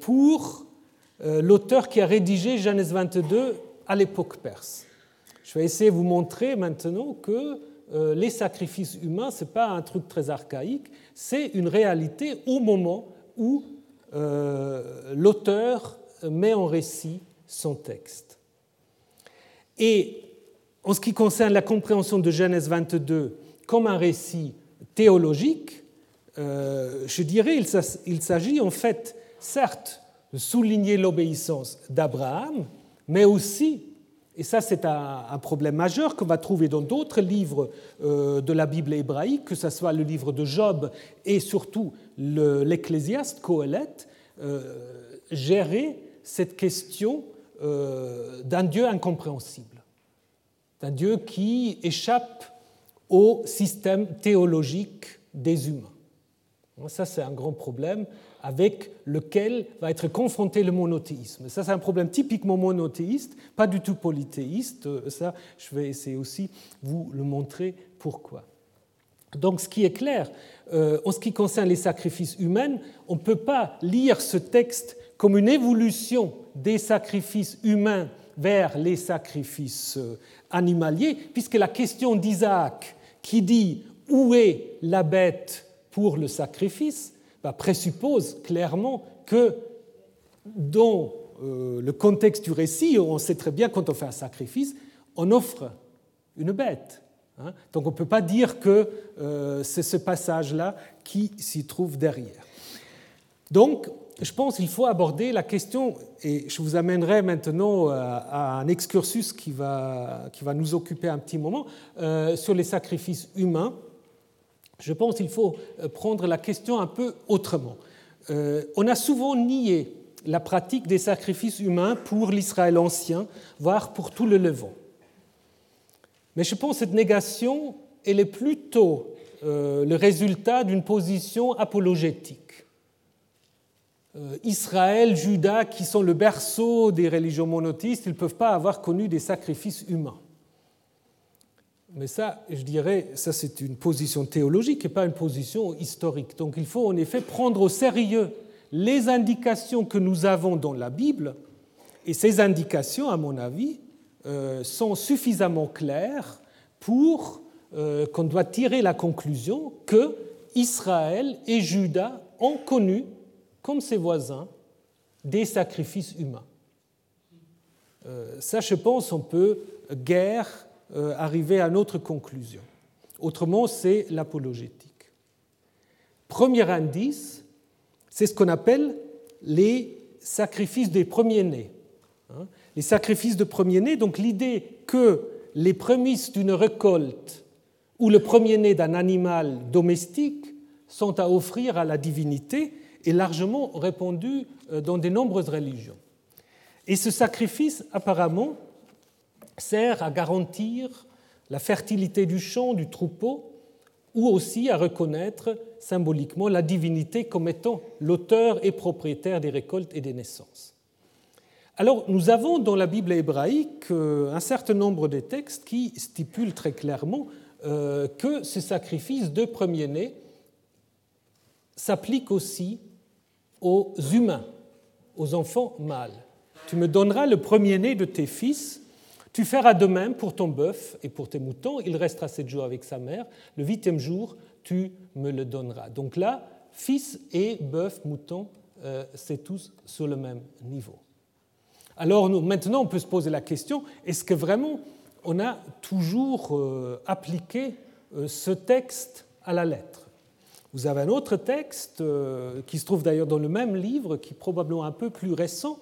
pour euh, l'auteur qui a rédigé Genèse 22 à l'époque perse. Je vais essayer de vous montrer maintenant que euh, les sacrifices humains, ce n'est pas un truc très archaïque, c'est une réalité au moment où l'auteur met en récit son texte. Et en ce qui concerne la compréhension de Genèse 22 comme un récit théologique, euh, je dirais il s'agit en fait, certes, souligner l'obéissance d'Abraham, mais aussi, et ça c'est un, problème majeur qu'on va trouver dans d'autres livres euh, de la Bible hébraïque, que ce soit le livre de Job et surtout l'Ecclésiaste, Coëlette, euh, gérer cette question euh, d'un Dieu incompréhensible, d'un Dieu qui échappe au système théologique des humains. Ça, c'est un grand problème avec lequel va être confronté le monothéisme. Ça, c'est un problème typiquement monothéiste, pas du tout polythéiste. Ça, je vais essayer aussi vous le montrer pourquoi. Donc, ce qui est clair, euh, en ce qui concerne les sacrifices humains, on ne peut pas lire ce texte comme une évolution des sacrifices humains vers les sacrifices euh, animaliers, puisque la question d'Isaac qui dit où est la bête? Pour le sacrifice bah, présuppose clairement que dans euh, le contexte du récit, on sait très bien quand on fait un sacrifice, on offre une bête. Hein. Donc on ne peut pas dire que euh, c'est ce passage-là qui s'y trouve derrière. Donc je pense qu'il faut aborder la question, et je vous amènerai maintenant à un excursus qui va, qui va nous occuper un petit moment, euh, sur les sacrifices humains. Je pense qu'il faut prendre la question un peu autrement. Euh, on a souvent nié la pratique des sacrifices humains pour l'Israël ancien, voire pour tout le Levant. Mais je pense que cette négation, elle est plutôt euh, le résultat d'une position apologétique. Euh, Israël, Juda, qui sont le berceau des religions monothéistes, ils ne peuvent pas avoir connu des sacrifices humains. Mais ça, je dirais, c'est une position théologique et pas une position historique. Donc il faut en effet prendre au sérieux les indications que nous avons dans la Bible Et ces indications, à mon avis, euh, sont suffisamment claires pour euh, qu'on doit tirer la conclusion que Israël et Juda ont connu, comme ses voisins, des sacrifices humains. Euh, ça, je pense, on peut guère arriver à notre conclusion. Autrement, c'est l'apologétique. Premier indice, c'est ce qu'on appelle les sacrifices des premiers-nés. Hein. Les sacrifices de premiers-nés, donc l'idée que les prémices d'une récolte ou le premier-né d'un animal domestique sont à offrir à la divinité est largement répandue euh, dans de nombreuses religions. Et ce sacrifice, apparemment, sert à garantir la fertilité du champ, du troupeau, ou aussi à reconnaître symboliquement la divinité comme étant l'auteur et propriétaire des récoltes et des naissances. Alors, nous avons dans la Bible hébraïque euh, un certain nombre de textes qui stipulent très clairement euh, que ce sacrifice de premier-né s'applique aussi aux humains, aux enfants mâles. Tu me donneras le premier-né de tes fils, tu feras de même pour ton bœuf et pour tes moutons, il restera sept jours avec sa mère, le huitième jour, tu me le donneras. Donc là, fils et bœuf, mouton, euh, c'est tous sur le même niveau. Alors maintenant, on peut se poser la question, est-ce que vraiment on a toujours euh, appliqué euh, ce texte à la lettre? Vous avez un autre texte qui se trouve d'ailleurs dans le même livre, qui est probablement un peu plus récent,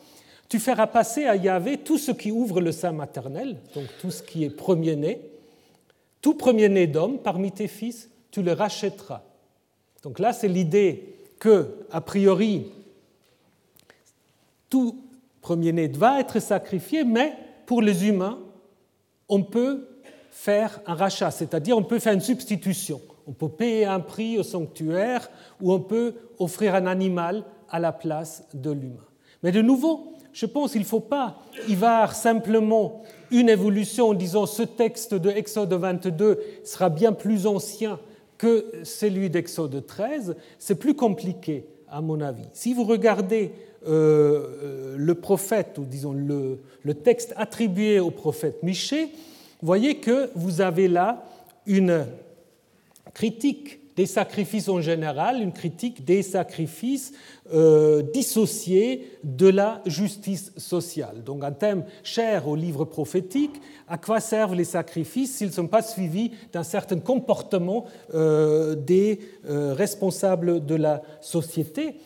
tu feras passer à Yahvé tout ce qui ouvre le sein maternel, donc tout ce qui est premier-né. Tout premier-né d'homme parmi tes fils, tu le rachèteras. Donc là, c'est l'idée que, a priori, tout premier-né va être sacrifié, mais pour les humains, on peut faire un rachat, c'est-à-dire on peut faire une substitution. On peut payer un prix au sanctuaire ou on peut offrir un animal à la place de l'humain. Mais de nouveau, je pense qu'il ne faut pas y voir simplement une évolution en disant ce texte de Exode 22 sera bien plus ancien que celui d'Exode 13. C'est plus compliqué, à mon avis. Si vous regardez euh, euh, le prophète, ou disons le, texte attribué au prophète Michée, vous voyez que vous avez là une critique des sacrifices en général, une critique des sacrifices euh, dissociés de la justice sociale. Donc un thème cher au livre prophétique, à quoi servent les sacrifices s'ils ne sont pas suivis d'un certain comportement euh, des euh, responsables de la société?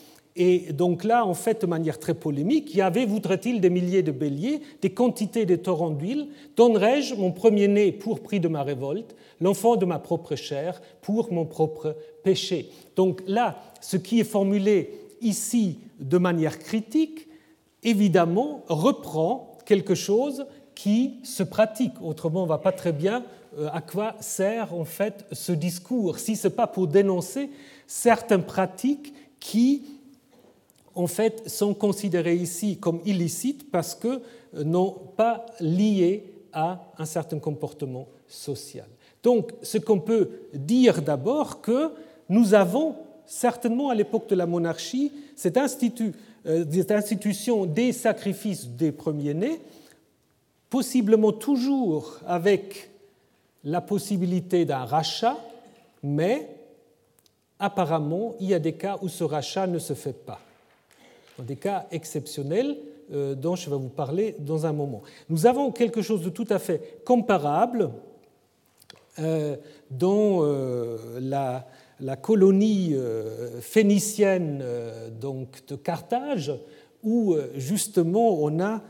Et donc là, en fait, de manière très polémique, y avait, voudrait-il, des milliers de béliers, des quantités de torrents d'huile Donnerais-je mon premier-né pour prix de ma révolte, l'enfant de ma propre chair pour mon propre péché? Donc là, ce qui est formulé ici de manière critique, évidemment, reprend quelque chose qui se pratique. Autrement, on ne va pas très bien euh, à quoi sert en fait ce discours, si ce n'est pas pour dénoncer certaines pratiques qui en fait, sont considérés ici comme illicites parce que euh, non pas liés à un certain comportement social. Donc, ce qu'on peut dire d'abord, que nous avons certainement à l'époque de la monarchie euh, cette institution des sacrifices des premiers-nés, possiblement toujours avec la possibilité d'un rachat, mais apparemment, il y a des cas où ce rachat ne se fait pas des cas exceptionnels euh, dont je vais vous parler dans un moment. Nous avons quelque chose de tout à fait comparable euh, dans euh, la, colonie phénicienne donc, de Carthage, où justement on a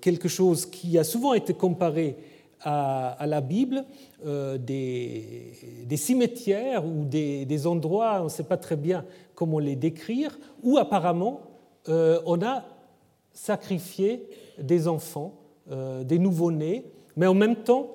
quelque chose qui a souvent été comparé à, la Bible, des, cimetières ou des endroits, on ne sait pas très bien comment les décrire, où apparemment euh, on a sacrifié des enfants, euh, des nouveau-nés, mais en même temps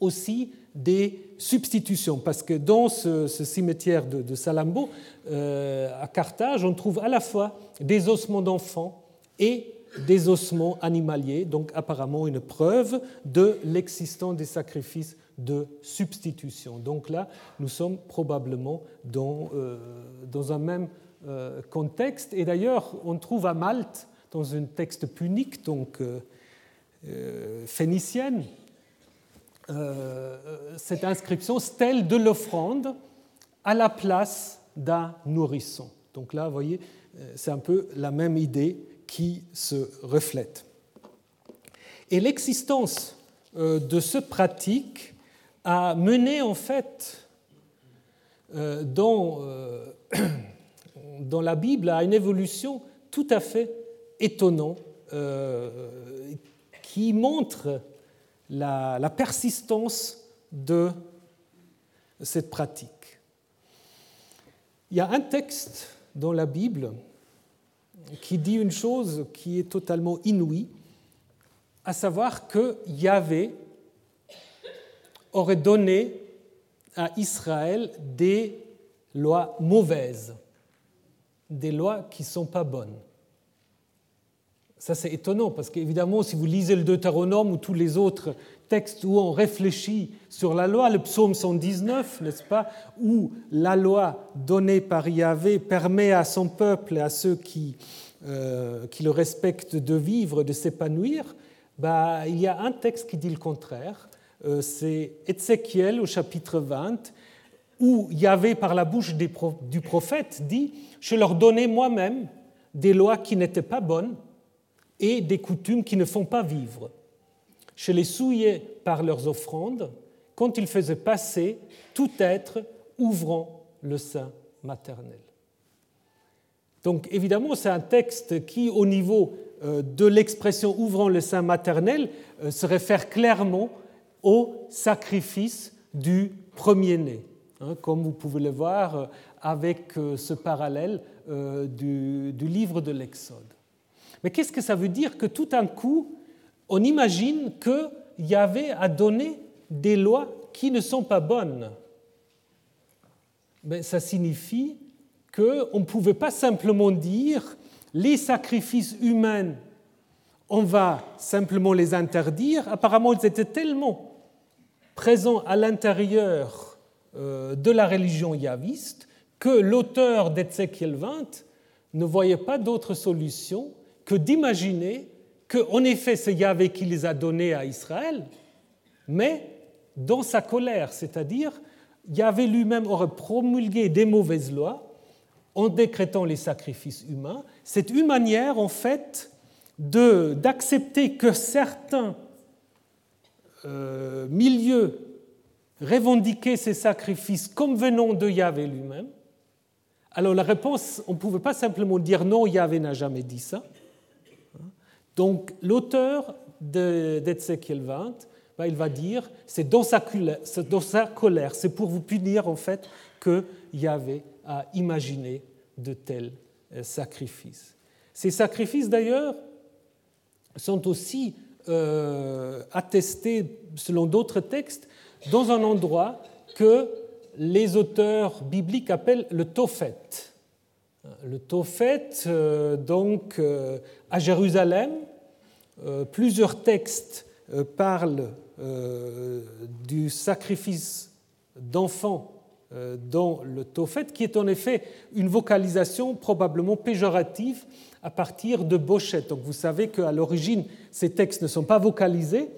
aussi des substitutions, parce que dans ce, cimetière de, Salambo, euh, à Carthage, on trouve à la fois des ossements d'enfants et des ossements animaliers, donc apparemment une preuve de l'existence des sacrifices de substitution. Donc là, nous sommes probablement dans, euh, dans un même euh, contexte. Et d'ailleurs, on trouve à Malte, dans un texte punique, donc phénicienne, cette inscription stèle de l'offrande à la place d'un nourrisson. Donc là, vous voyez, c'est un peu la même idée qui se reflète. Et l'existence de ce pratique a mené en fait euh, dans, euh, dans la Bible à une évolution tout à fait étonnante euh, qui montre la persistance de cette pratique. Il y a un texte dans la Bible qui dit une chose qui est totalement inouïe, à savoir que Yahvé aurait donné à Israël des lois mauvaises, des lois qui ne sont pas bonnes. Ça, c'est étonnant, parce qu'évidemment, si vous lisez le Deutéronome ou tous les autres textes où on réfléchit sur la loi, le psaume 119, n'est-ce pas, où la loi donnée par Yahvé permet à son peuple et à ceux qui, euh, qui le respectent de vivre, de s'épanouir, bah, il y a un texte qui dit le contraire. Euh, c'est Ézéchiel au chapitre 20, où Yahvé, par la bouche du prophète, dit Je leur donnais moi-même des lois qui n'étaient pas bonnes et des coutumes qui ne font pas vivre. Je les souillais par leurs offrandes quand ils faisaient passer tout être ouvrant le sein maternel. Donc évidemment, c'est un texte qui, au niveau euh, de l'expression ouvrant le sein maternel, euh, se réfère clairement au sacrifice du premier-né, hein, comme vous pouvez le voir euh, avec ce parallèle du, livre de l'Exode. Mais qu'est-ce que ça veut dire que tout d'un coup, on imagine que Yahvé a donné des lois qui ne sont pas bonnes Mais Ça signifie qu'on ne pouvait pas simplement dire les sacrifices humains, on va simplement les interdire. Apparemment, ils étaient tellement présent à l'intérieur euh, de la religion yaviste que l'auteur d'Ézéchiel 20 ne voyait pas d'autre solution que d'imaginer qu'en effet c'est Yahvé qui les a donnés à Israël, mais dans sa colère, c'est-à-dire Yahvé lui-même aurait promulgué des mauvaises lois en décrétant les sacrifices humains. C'est une manière en fait d'accepter que certains euh, milieu revendiquer ces sacrifices comme venant de Yahvé lui-même, alors la réponse, on ne pouvait pas simplement dire non, Yahvé n'a jamais dit ça. Donc l'auteur d'Ézéchiel 20, ben, il va dire, c'est dans, sa colère, c'est pour vous punir en fait que Yahvé a imaginé de tels euh, sacrifices. Ces sacrifices d'ailleurs sont aussi euh, attesté, selon d'autres textes, dans un endroit que les auteurs bibliques appellent le Tophet. Le Tophet, euh, donc, à Jérusalem, plusieurs textes parlent du sacrifice d'enfants dans le Tophet, qui est en effet une vocalisation probablement péjorative à partir de Bochette. Donc vous savez qu'à l'origine, ces textes ne sont pas vocalisés,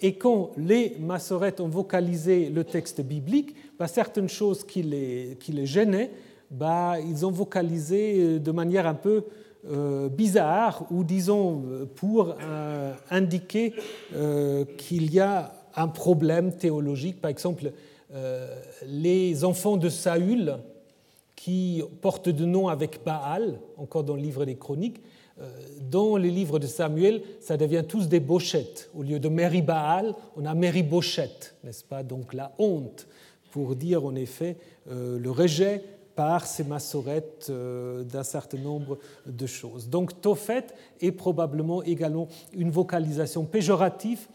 et quand les massorettes ont vocalisé le texte biblique, bah, certaines choses qui les, qui les gênaient, bah, ils ont vocalisé euh, de manière un peu euh, bizarre, ou disons pour euh, indiquer qu'il y a un problème théologique. Par exemple, les enfants de Saül, qui portent de nom avec Baal, encore dans le livre des Chroniques. Euh, dans les livres de Samuel, ça devient tous des bochettes. Au lieu de Mary Baal, on a Mary Bochette, n'est-ce pas? Donc la honte, pour dire en effet euh, le rejet par ces massorettes euh, d'un certain nombre de choses. Donc Tophet est probablement également une vocalisation péjorative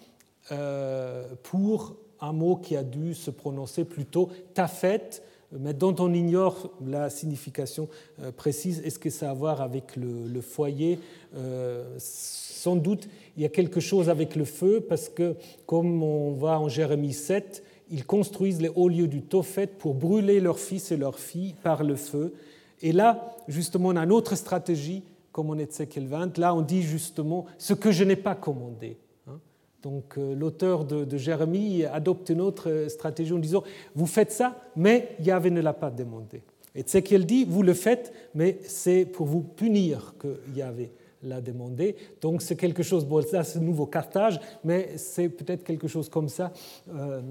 pour un mot qui a dû se prononcer plutôt Tafet, mais dont on ignore la signification euh, précise. Est-ce que ça a à voir avec le, foyer? Euh, Sans doute, il y a quelque chose avec le feu, parce que, comme on voit en Jérémie 7, ils construisent les hauts lieux du Tophet pour brûler leurs fils et leurs filles par le feu. Et là, justement, on a une autre stratégie comme en Ézéchiel 20. Là, on dit justement ce que je n'ai pas commandé. Hein. Donc l'auteur de, Jérémie adopte une autre stratégie en disant, vous faites ça, mais Yahvé ne l'a pas demandé. Ézéchiel dit, vous le faites, mais c'est pour vous punir que Yahvé l'a demandé. Donc c'est quelque chose, bon, ça c'est nouveau Carthage, mais c'est peut-être quelque chose comme ça, euh,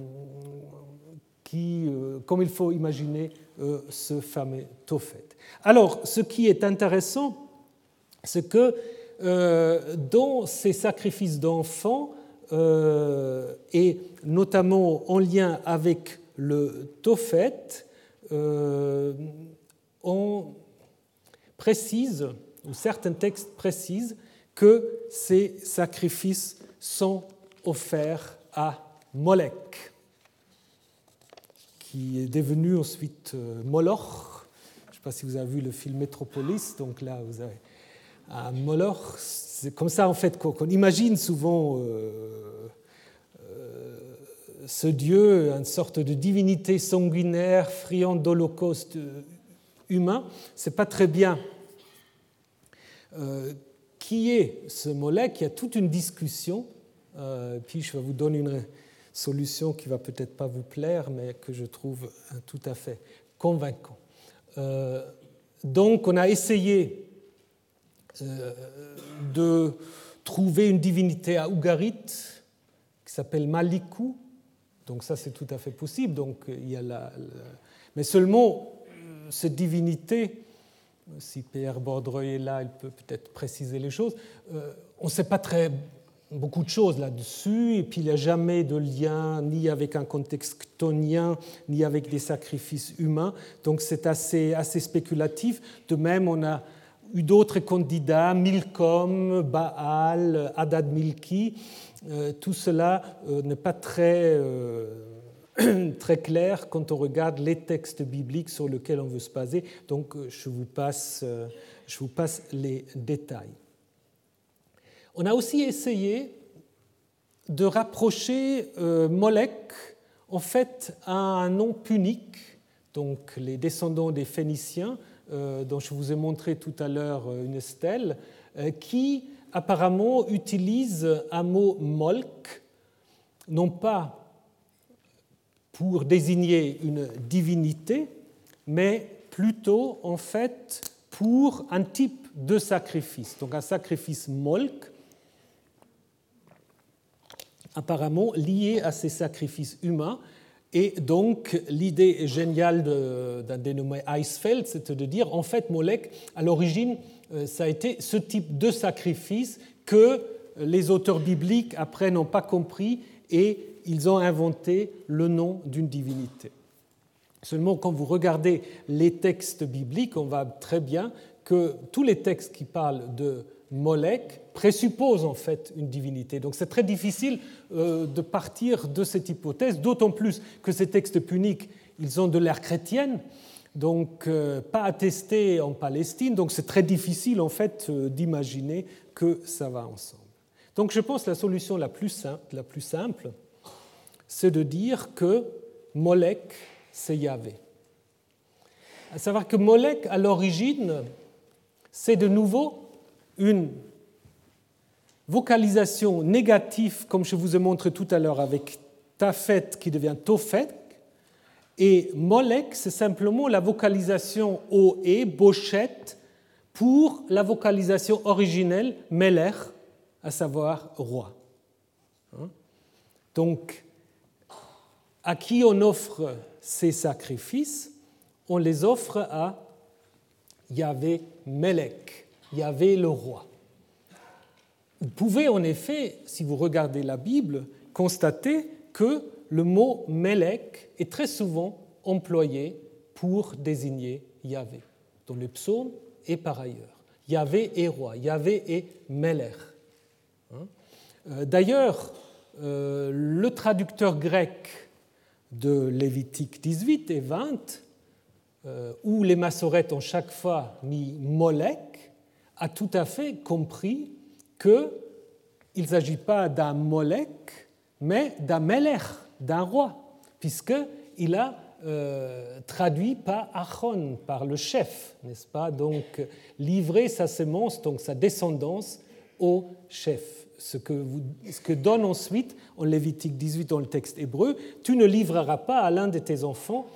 qui, euh, comme il faut imaginer euh, ce fameux Tophet. Alors, ce qui est intéressant, c'est que dans ces sacrifices d'enfants, et notamment en lien avec le Tophet, on précise ou certains textes précisent que ces sacrifices sont offerts à Molech, qui est devenu ensuite euh, Moloch. Je ne sais pas si vous avez vu le film Métropolis, donc là vous avez un Moloch. C'est comme ça en fait qu'on imagine souvent euh, euh, ce dieu, une sorte de divinité sanguinaire, friand d'holocauste humain. C'est pas très bien qui est ce Molech Il y a toute une discussion, euh, puis je vais vous donner une solution qui va peut-être pas vous plaire, mais que je trouve euh, tout à fait convaincant. donc on a essayé de trouver une divinité à Ougarit qui s'appelle Malikou. Donc ça c'est tout à fait possible. Donc il y a la, mais seulement cette divinité si Pierre Bordreuil est là, il peut peut-être préciser les choses. Euh, on ne sait pas très beaucoup de choses là-dessus, et puis il n'y a jamais de lien ni avec un contexte chtonien, ni avec des sacrifices humains, donc c'est assez, assez spéculatif. De même, on a eu d'autres candidats, Milcom, Baal, Hadad Milki, euh, tout cela euh, n'est pas très très clair quand on regarde les textes bibliques sur lesquels on veut se baser. Donc euh, je vous passe, euh, je vous passe les détails. On a aussi essayé de rapprocher euh, Molech en fait à un nom punique, donc les descendants des Phéniciens, dont je vous ai montré tout à l'heure une stèle, qui apparemment utilise un mot molk, non pas pour désigner une divinité, mais plutôt en fait pour un type de sacrifice. Donc un sacrifice molk, apparemment lié à ces sacrifices humains. Et donc l'idée géniale d'un dénommé Eisfeld, c'était de dire en fait Molek, à l'origine, euh, ça a été ce type de sacrifice que les auteurs bibliques après n'ont pas compris et ils ont inventé le nom d'une divinité. Seulement, quand vous regardez les textes bibliques, on voit très bien que tous les textes qui parlent de Molech présupposent en fait une divinité. Donc c'est très difficile euh, de partir de cette hypothèse, d'autant plus que ces textes puniques, ils ont de l'ère chrétienne, donc euh, pas attestés en Palestine, donc c'est très difficile en fait euh, d'imaginer que ça va ensemble. Donc je pense que la solution la plus simple, la plus simple c'est de dire que Molech, c'est Yahvé. À savoir que Molech, à l'origine, c'est de nouveau une vocalisation négative, comme je vous ai montré tout à l'heure avec Tafet qui devient Tofet, et Molech, c'est simplement la vocalisation OE, Bochette, pour la vocalisation originelle Meler, à savoir roi. Hein? Donc, à qui on offre ces sacrifices On les offre à Yahvé Melech, Yahvé le roi. Vous pouvez en effet, si vous regardez la Bible, constater que le mot Melech est très souvent employé pour désigner Yahvé, dans le psaume et par ailleurs. Yahvé est roi, Yahvé est Melech. Hein? Euh, d'ailleurs, euh, le traducteur grec de Lévitique 18 et 20, euh, où les massorettes ont chaque fois mis Molech, a tout à fait compris qu'il ne s'agit pas d'un Molech, mais d'un Melech, d'un roi, puisqu'il a euh, traduit par Achon, par le chef, n'est-ce pas? Donc livrer sa semence, donc sa descendance, au chef. Ce que, donne ensuite en Lévitique 18 dans le texte hébreu, tu ne livreras pas l'un de tes enfants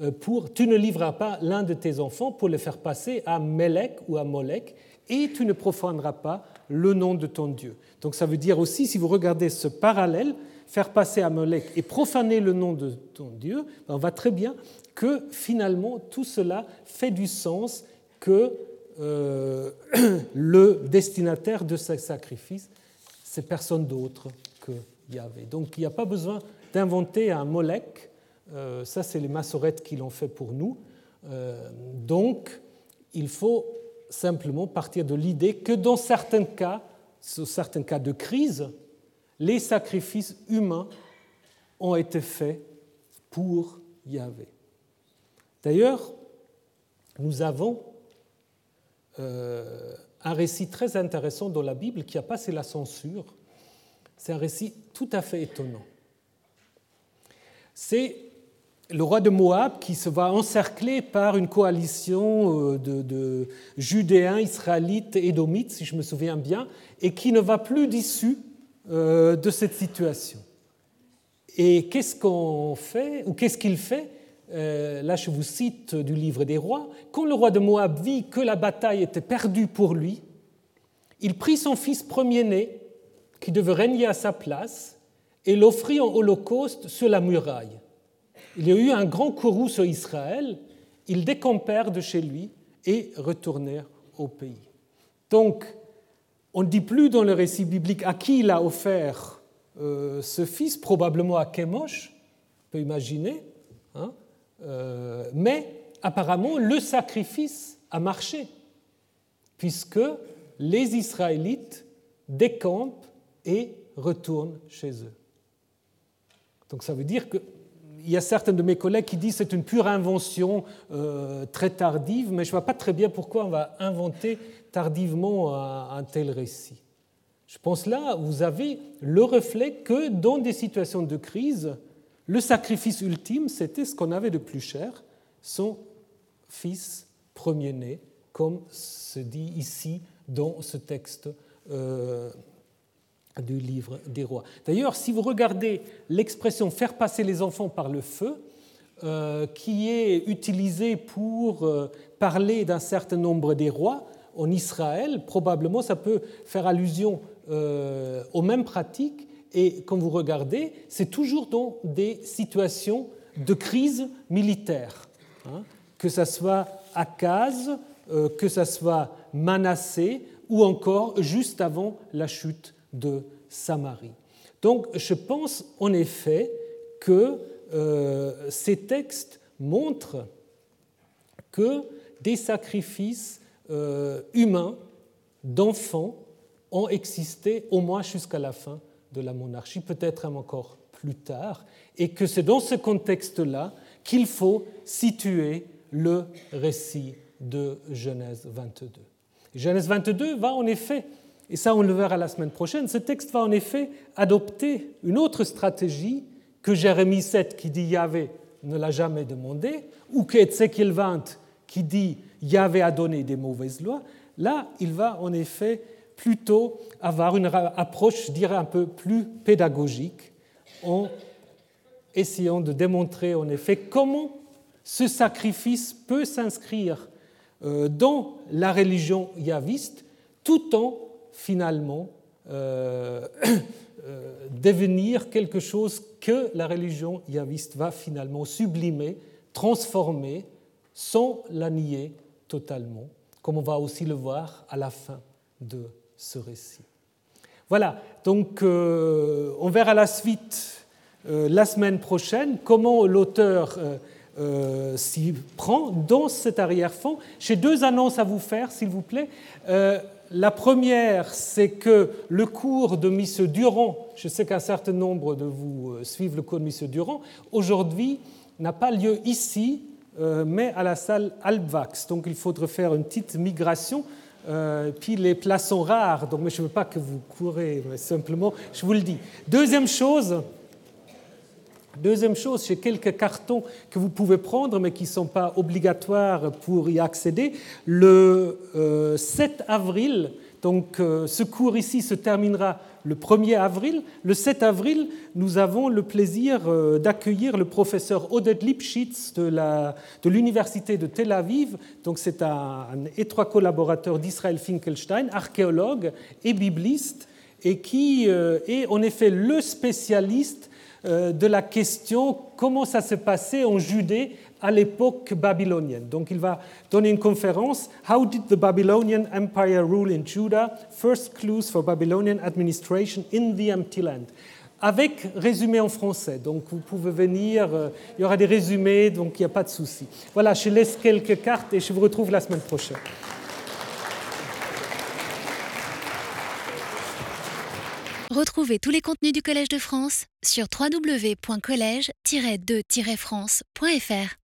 euh, pour, tu ne livreras pas l'un de tes enfants pour le faire passer à Melech ou à Molech, et tu ne profaneras pas le nom de ton Dieu. Donc ça veut dire aussi, si vous regardez ce parallèle, faire passer à Molech et profaner le nom de ton Dieu, ben, on voit très bien que finalement tout cela fait du sens que euh, le destinataire de ce sacrifice, c'est personne d'autre que Yahvé. Donc il n'y a pas besoin d'inventer un Molech, euh, ça c'est les massorettes qui l'ont fait pour nous. Euh, donc il faut simplement partir de l'idée que dans certains cas, certains cas de crise, les sacrifices humains ont été faits pour Yahvé. D'ailleurs, nous avons euh, un récit très intéressant dans la Bible qui a passé la censure. C'est un récit tout à fait étonnant. C'est le roi de Moab qui se va encercler par une coalition euh, de, de Judéens, Israélites, Édomites, si je me souviens bien, et qui ne va plus d'issue euh, de cette situation. Et qu'est-ce qu'on fait, ou qu'est-ce qu'il fait? Euh, Là, je vous cite du livre des rois. Quand le roi de Moab vit que la bataille était perdue pour lui, il prit son fils premier-né, qui devait régner à sa place, et l'offrit en holocauste sur la muraille. Il y a eu un grand courroux sur Israël, ils décampèrent de chez lui et retournèrent au pays. Donc, on ne dit plus dans le récit biblique à qui il a offert euh, ce fils, probablement à Kémosh, on peut imaginer, hein, euh, mais apparemment le sacrifice a marché, puisque les Israélites décampent et retournent chez eux. Donc ça veut dire que il y a certains de mes collègues qui disent que c'est une pure invention euh, très tardive, mais je ne vois pas très bien pourquoi on va inventer tardivement un, tel récit. Je pense là, vous avez le reflet que dans des situations de crise, le sacrifice ultime, c'était ce qu'on avait de plus cher, son fils premier-né, comme se dit ici dans ce texte euh, du livre des rois. D'ailleurs, si vous regardez l'expression faire passer les enfants par le feu, euh, qui est utilisée pour euh, parler d'un certain nombre des rois en Israël, probablement ça peut faire allusion aux mêmes pratiques. Et quand vous regardez, c'est toujours dans des situations de crise militaire, hein, que ce soit Akaz, que ce soit Manassé, ou encore juste avant la chute de Samarie. Donc je pense en effet que euh, ces textes montrent que des sacrifices euh, humains d'enfants ont existé au moins jusqu'à la fin de la monarchie, peut-être encore plus tard, et que c'est dans ce contexte-là qu'il faut situer le récit de Genèse 22. Genèse 22 va en effet et ça on le verra la semaine prochaine, ce texte va en effet adopter une autre stratégie que Jérémie 7 qui dit Yahvé ne l'a jamais demandé, ou que Ézéchiel 20 qui dit Yahvé a donné des mauvaises lois. Là, il va en effet plutôt avoir une approche, je dirais, un peu plus pédagogique en essayant de démontrer en effet comment ce sacrifice peut s'inscrire euh, dans la religion yaviste tout en finalement euh, euh, devenir quelque chose que la religion yaviste va finalement sublimer, transformer, sans la nier totalement, comme on va aussi le voir à la fin de ce récit. Voilà, donc euh, on verra la suite la semaine prochaine, comment l'auteur s'y prend dans cet arrière-fond. J'ai deux annonces à vous faire, s'il vous plaît. La première, c'est que le cours de M. Durand, je sais qu'un certain nombre de vous euh, suivent le cours de M. Durand, aujourd'hui n'a pas lieu ici, euh, mais à la salle Albvax. Donc il faudrait faire une petite migration. Euh, puis les places sont rares, donc je ne veux pas que vous courez, simplement, je vous le dis. Deuxième chose, Deuxième chose, j'ai quelques cartons que vous pouvez prendre, mais qui ne sont pas obligatoires pour y accéder. Le 7 euh, avril, donc euh, ce cours ici se terminera le 1er avril. Le 7 avril, nous avons le plaisir euh, d'accueillir le professeur Oded Lipschitz de l'Université de, Tel Aviv. Donc c'est un, étroit collaborateur d'Israël Finkelstein, archéologue et bibliste, et qui est en effet le spécialiste euh, de la question comment ça se passait en Judée à l'époque babylonienne. Donc il va donner une conférence How did the Babylonian Empire rule in Judah? First clues for Babylonian administration in the empty land. Avec résumé en français. Donc vous pouvez venir, euh, il y aura des résumés, donc il n'y a pas de souci. Voilà, je laisse quelques cartes et je vous retrouve la semaine prochaine. Retrouvez tous les contenus du Collège de France sur www.colège-2-france.fr.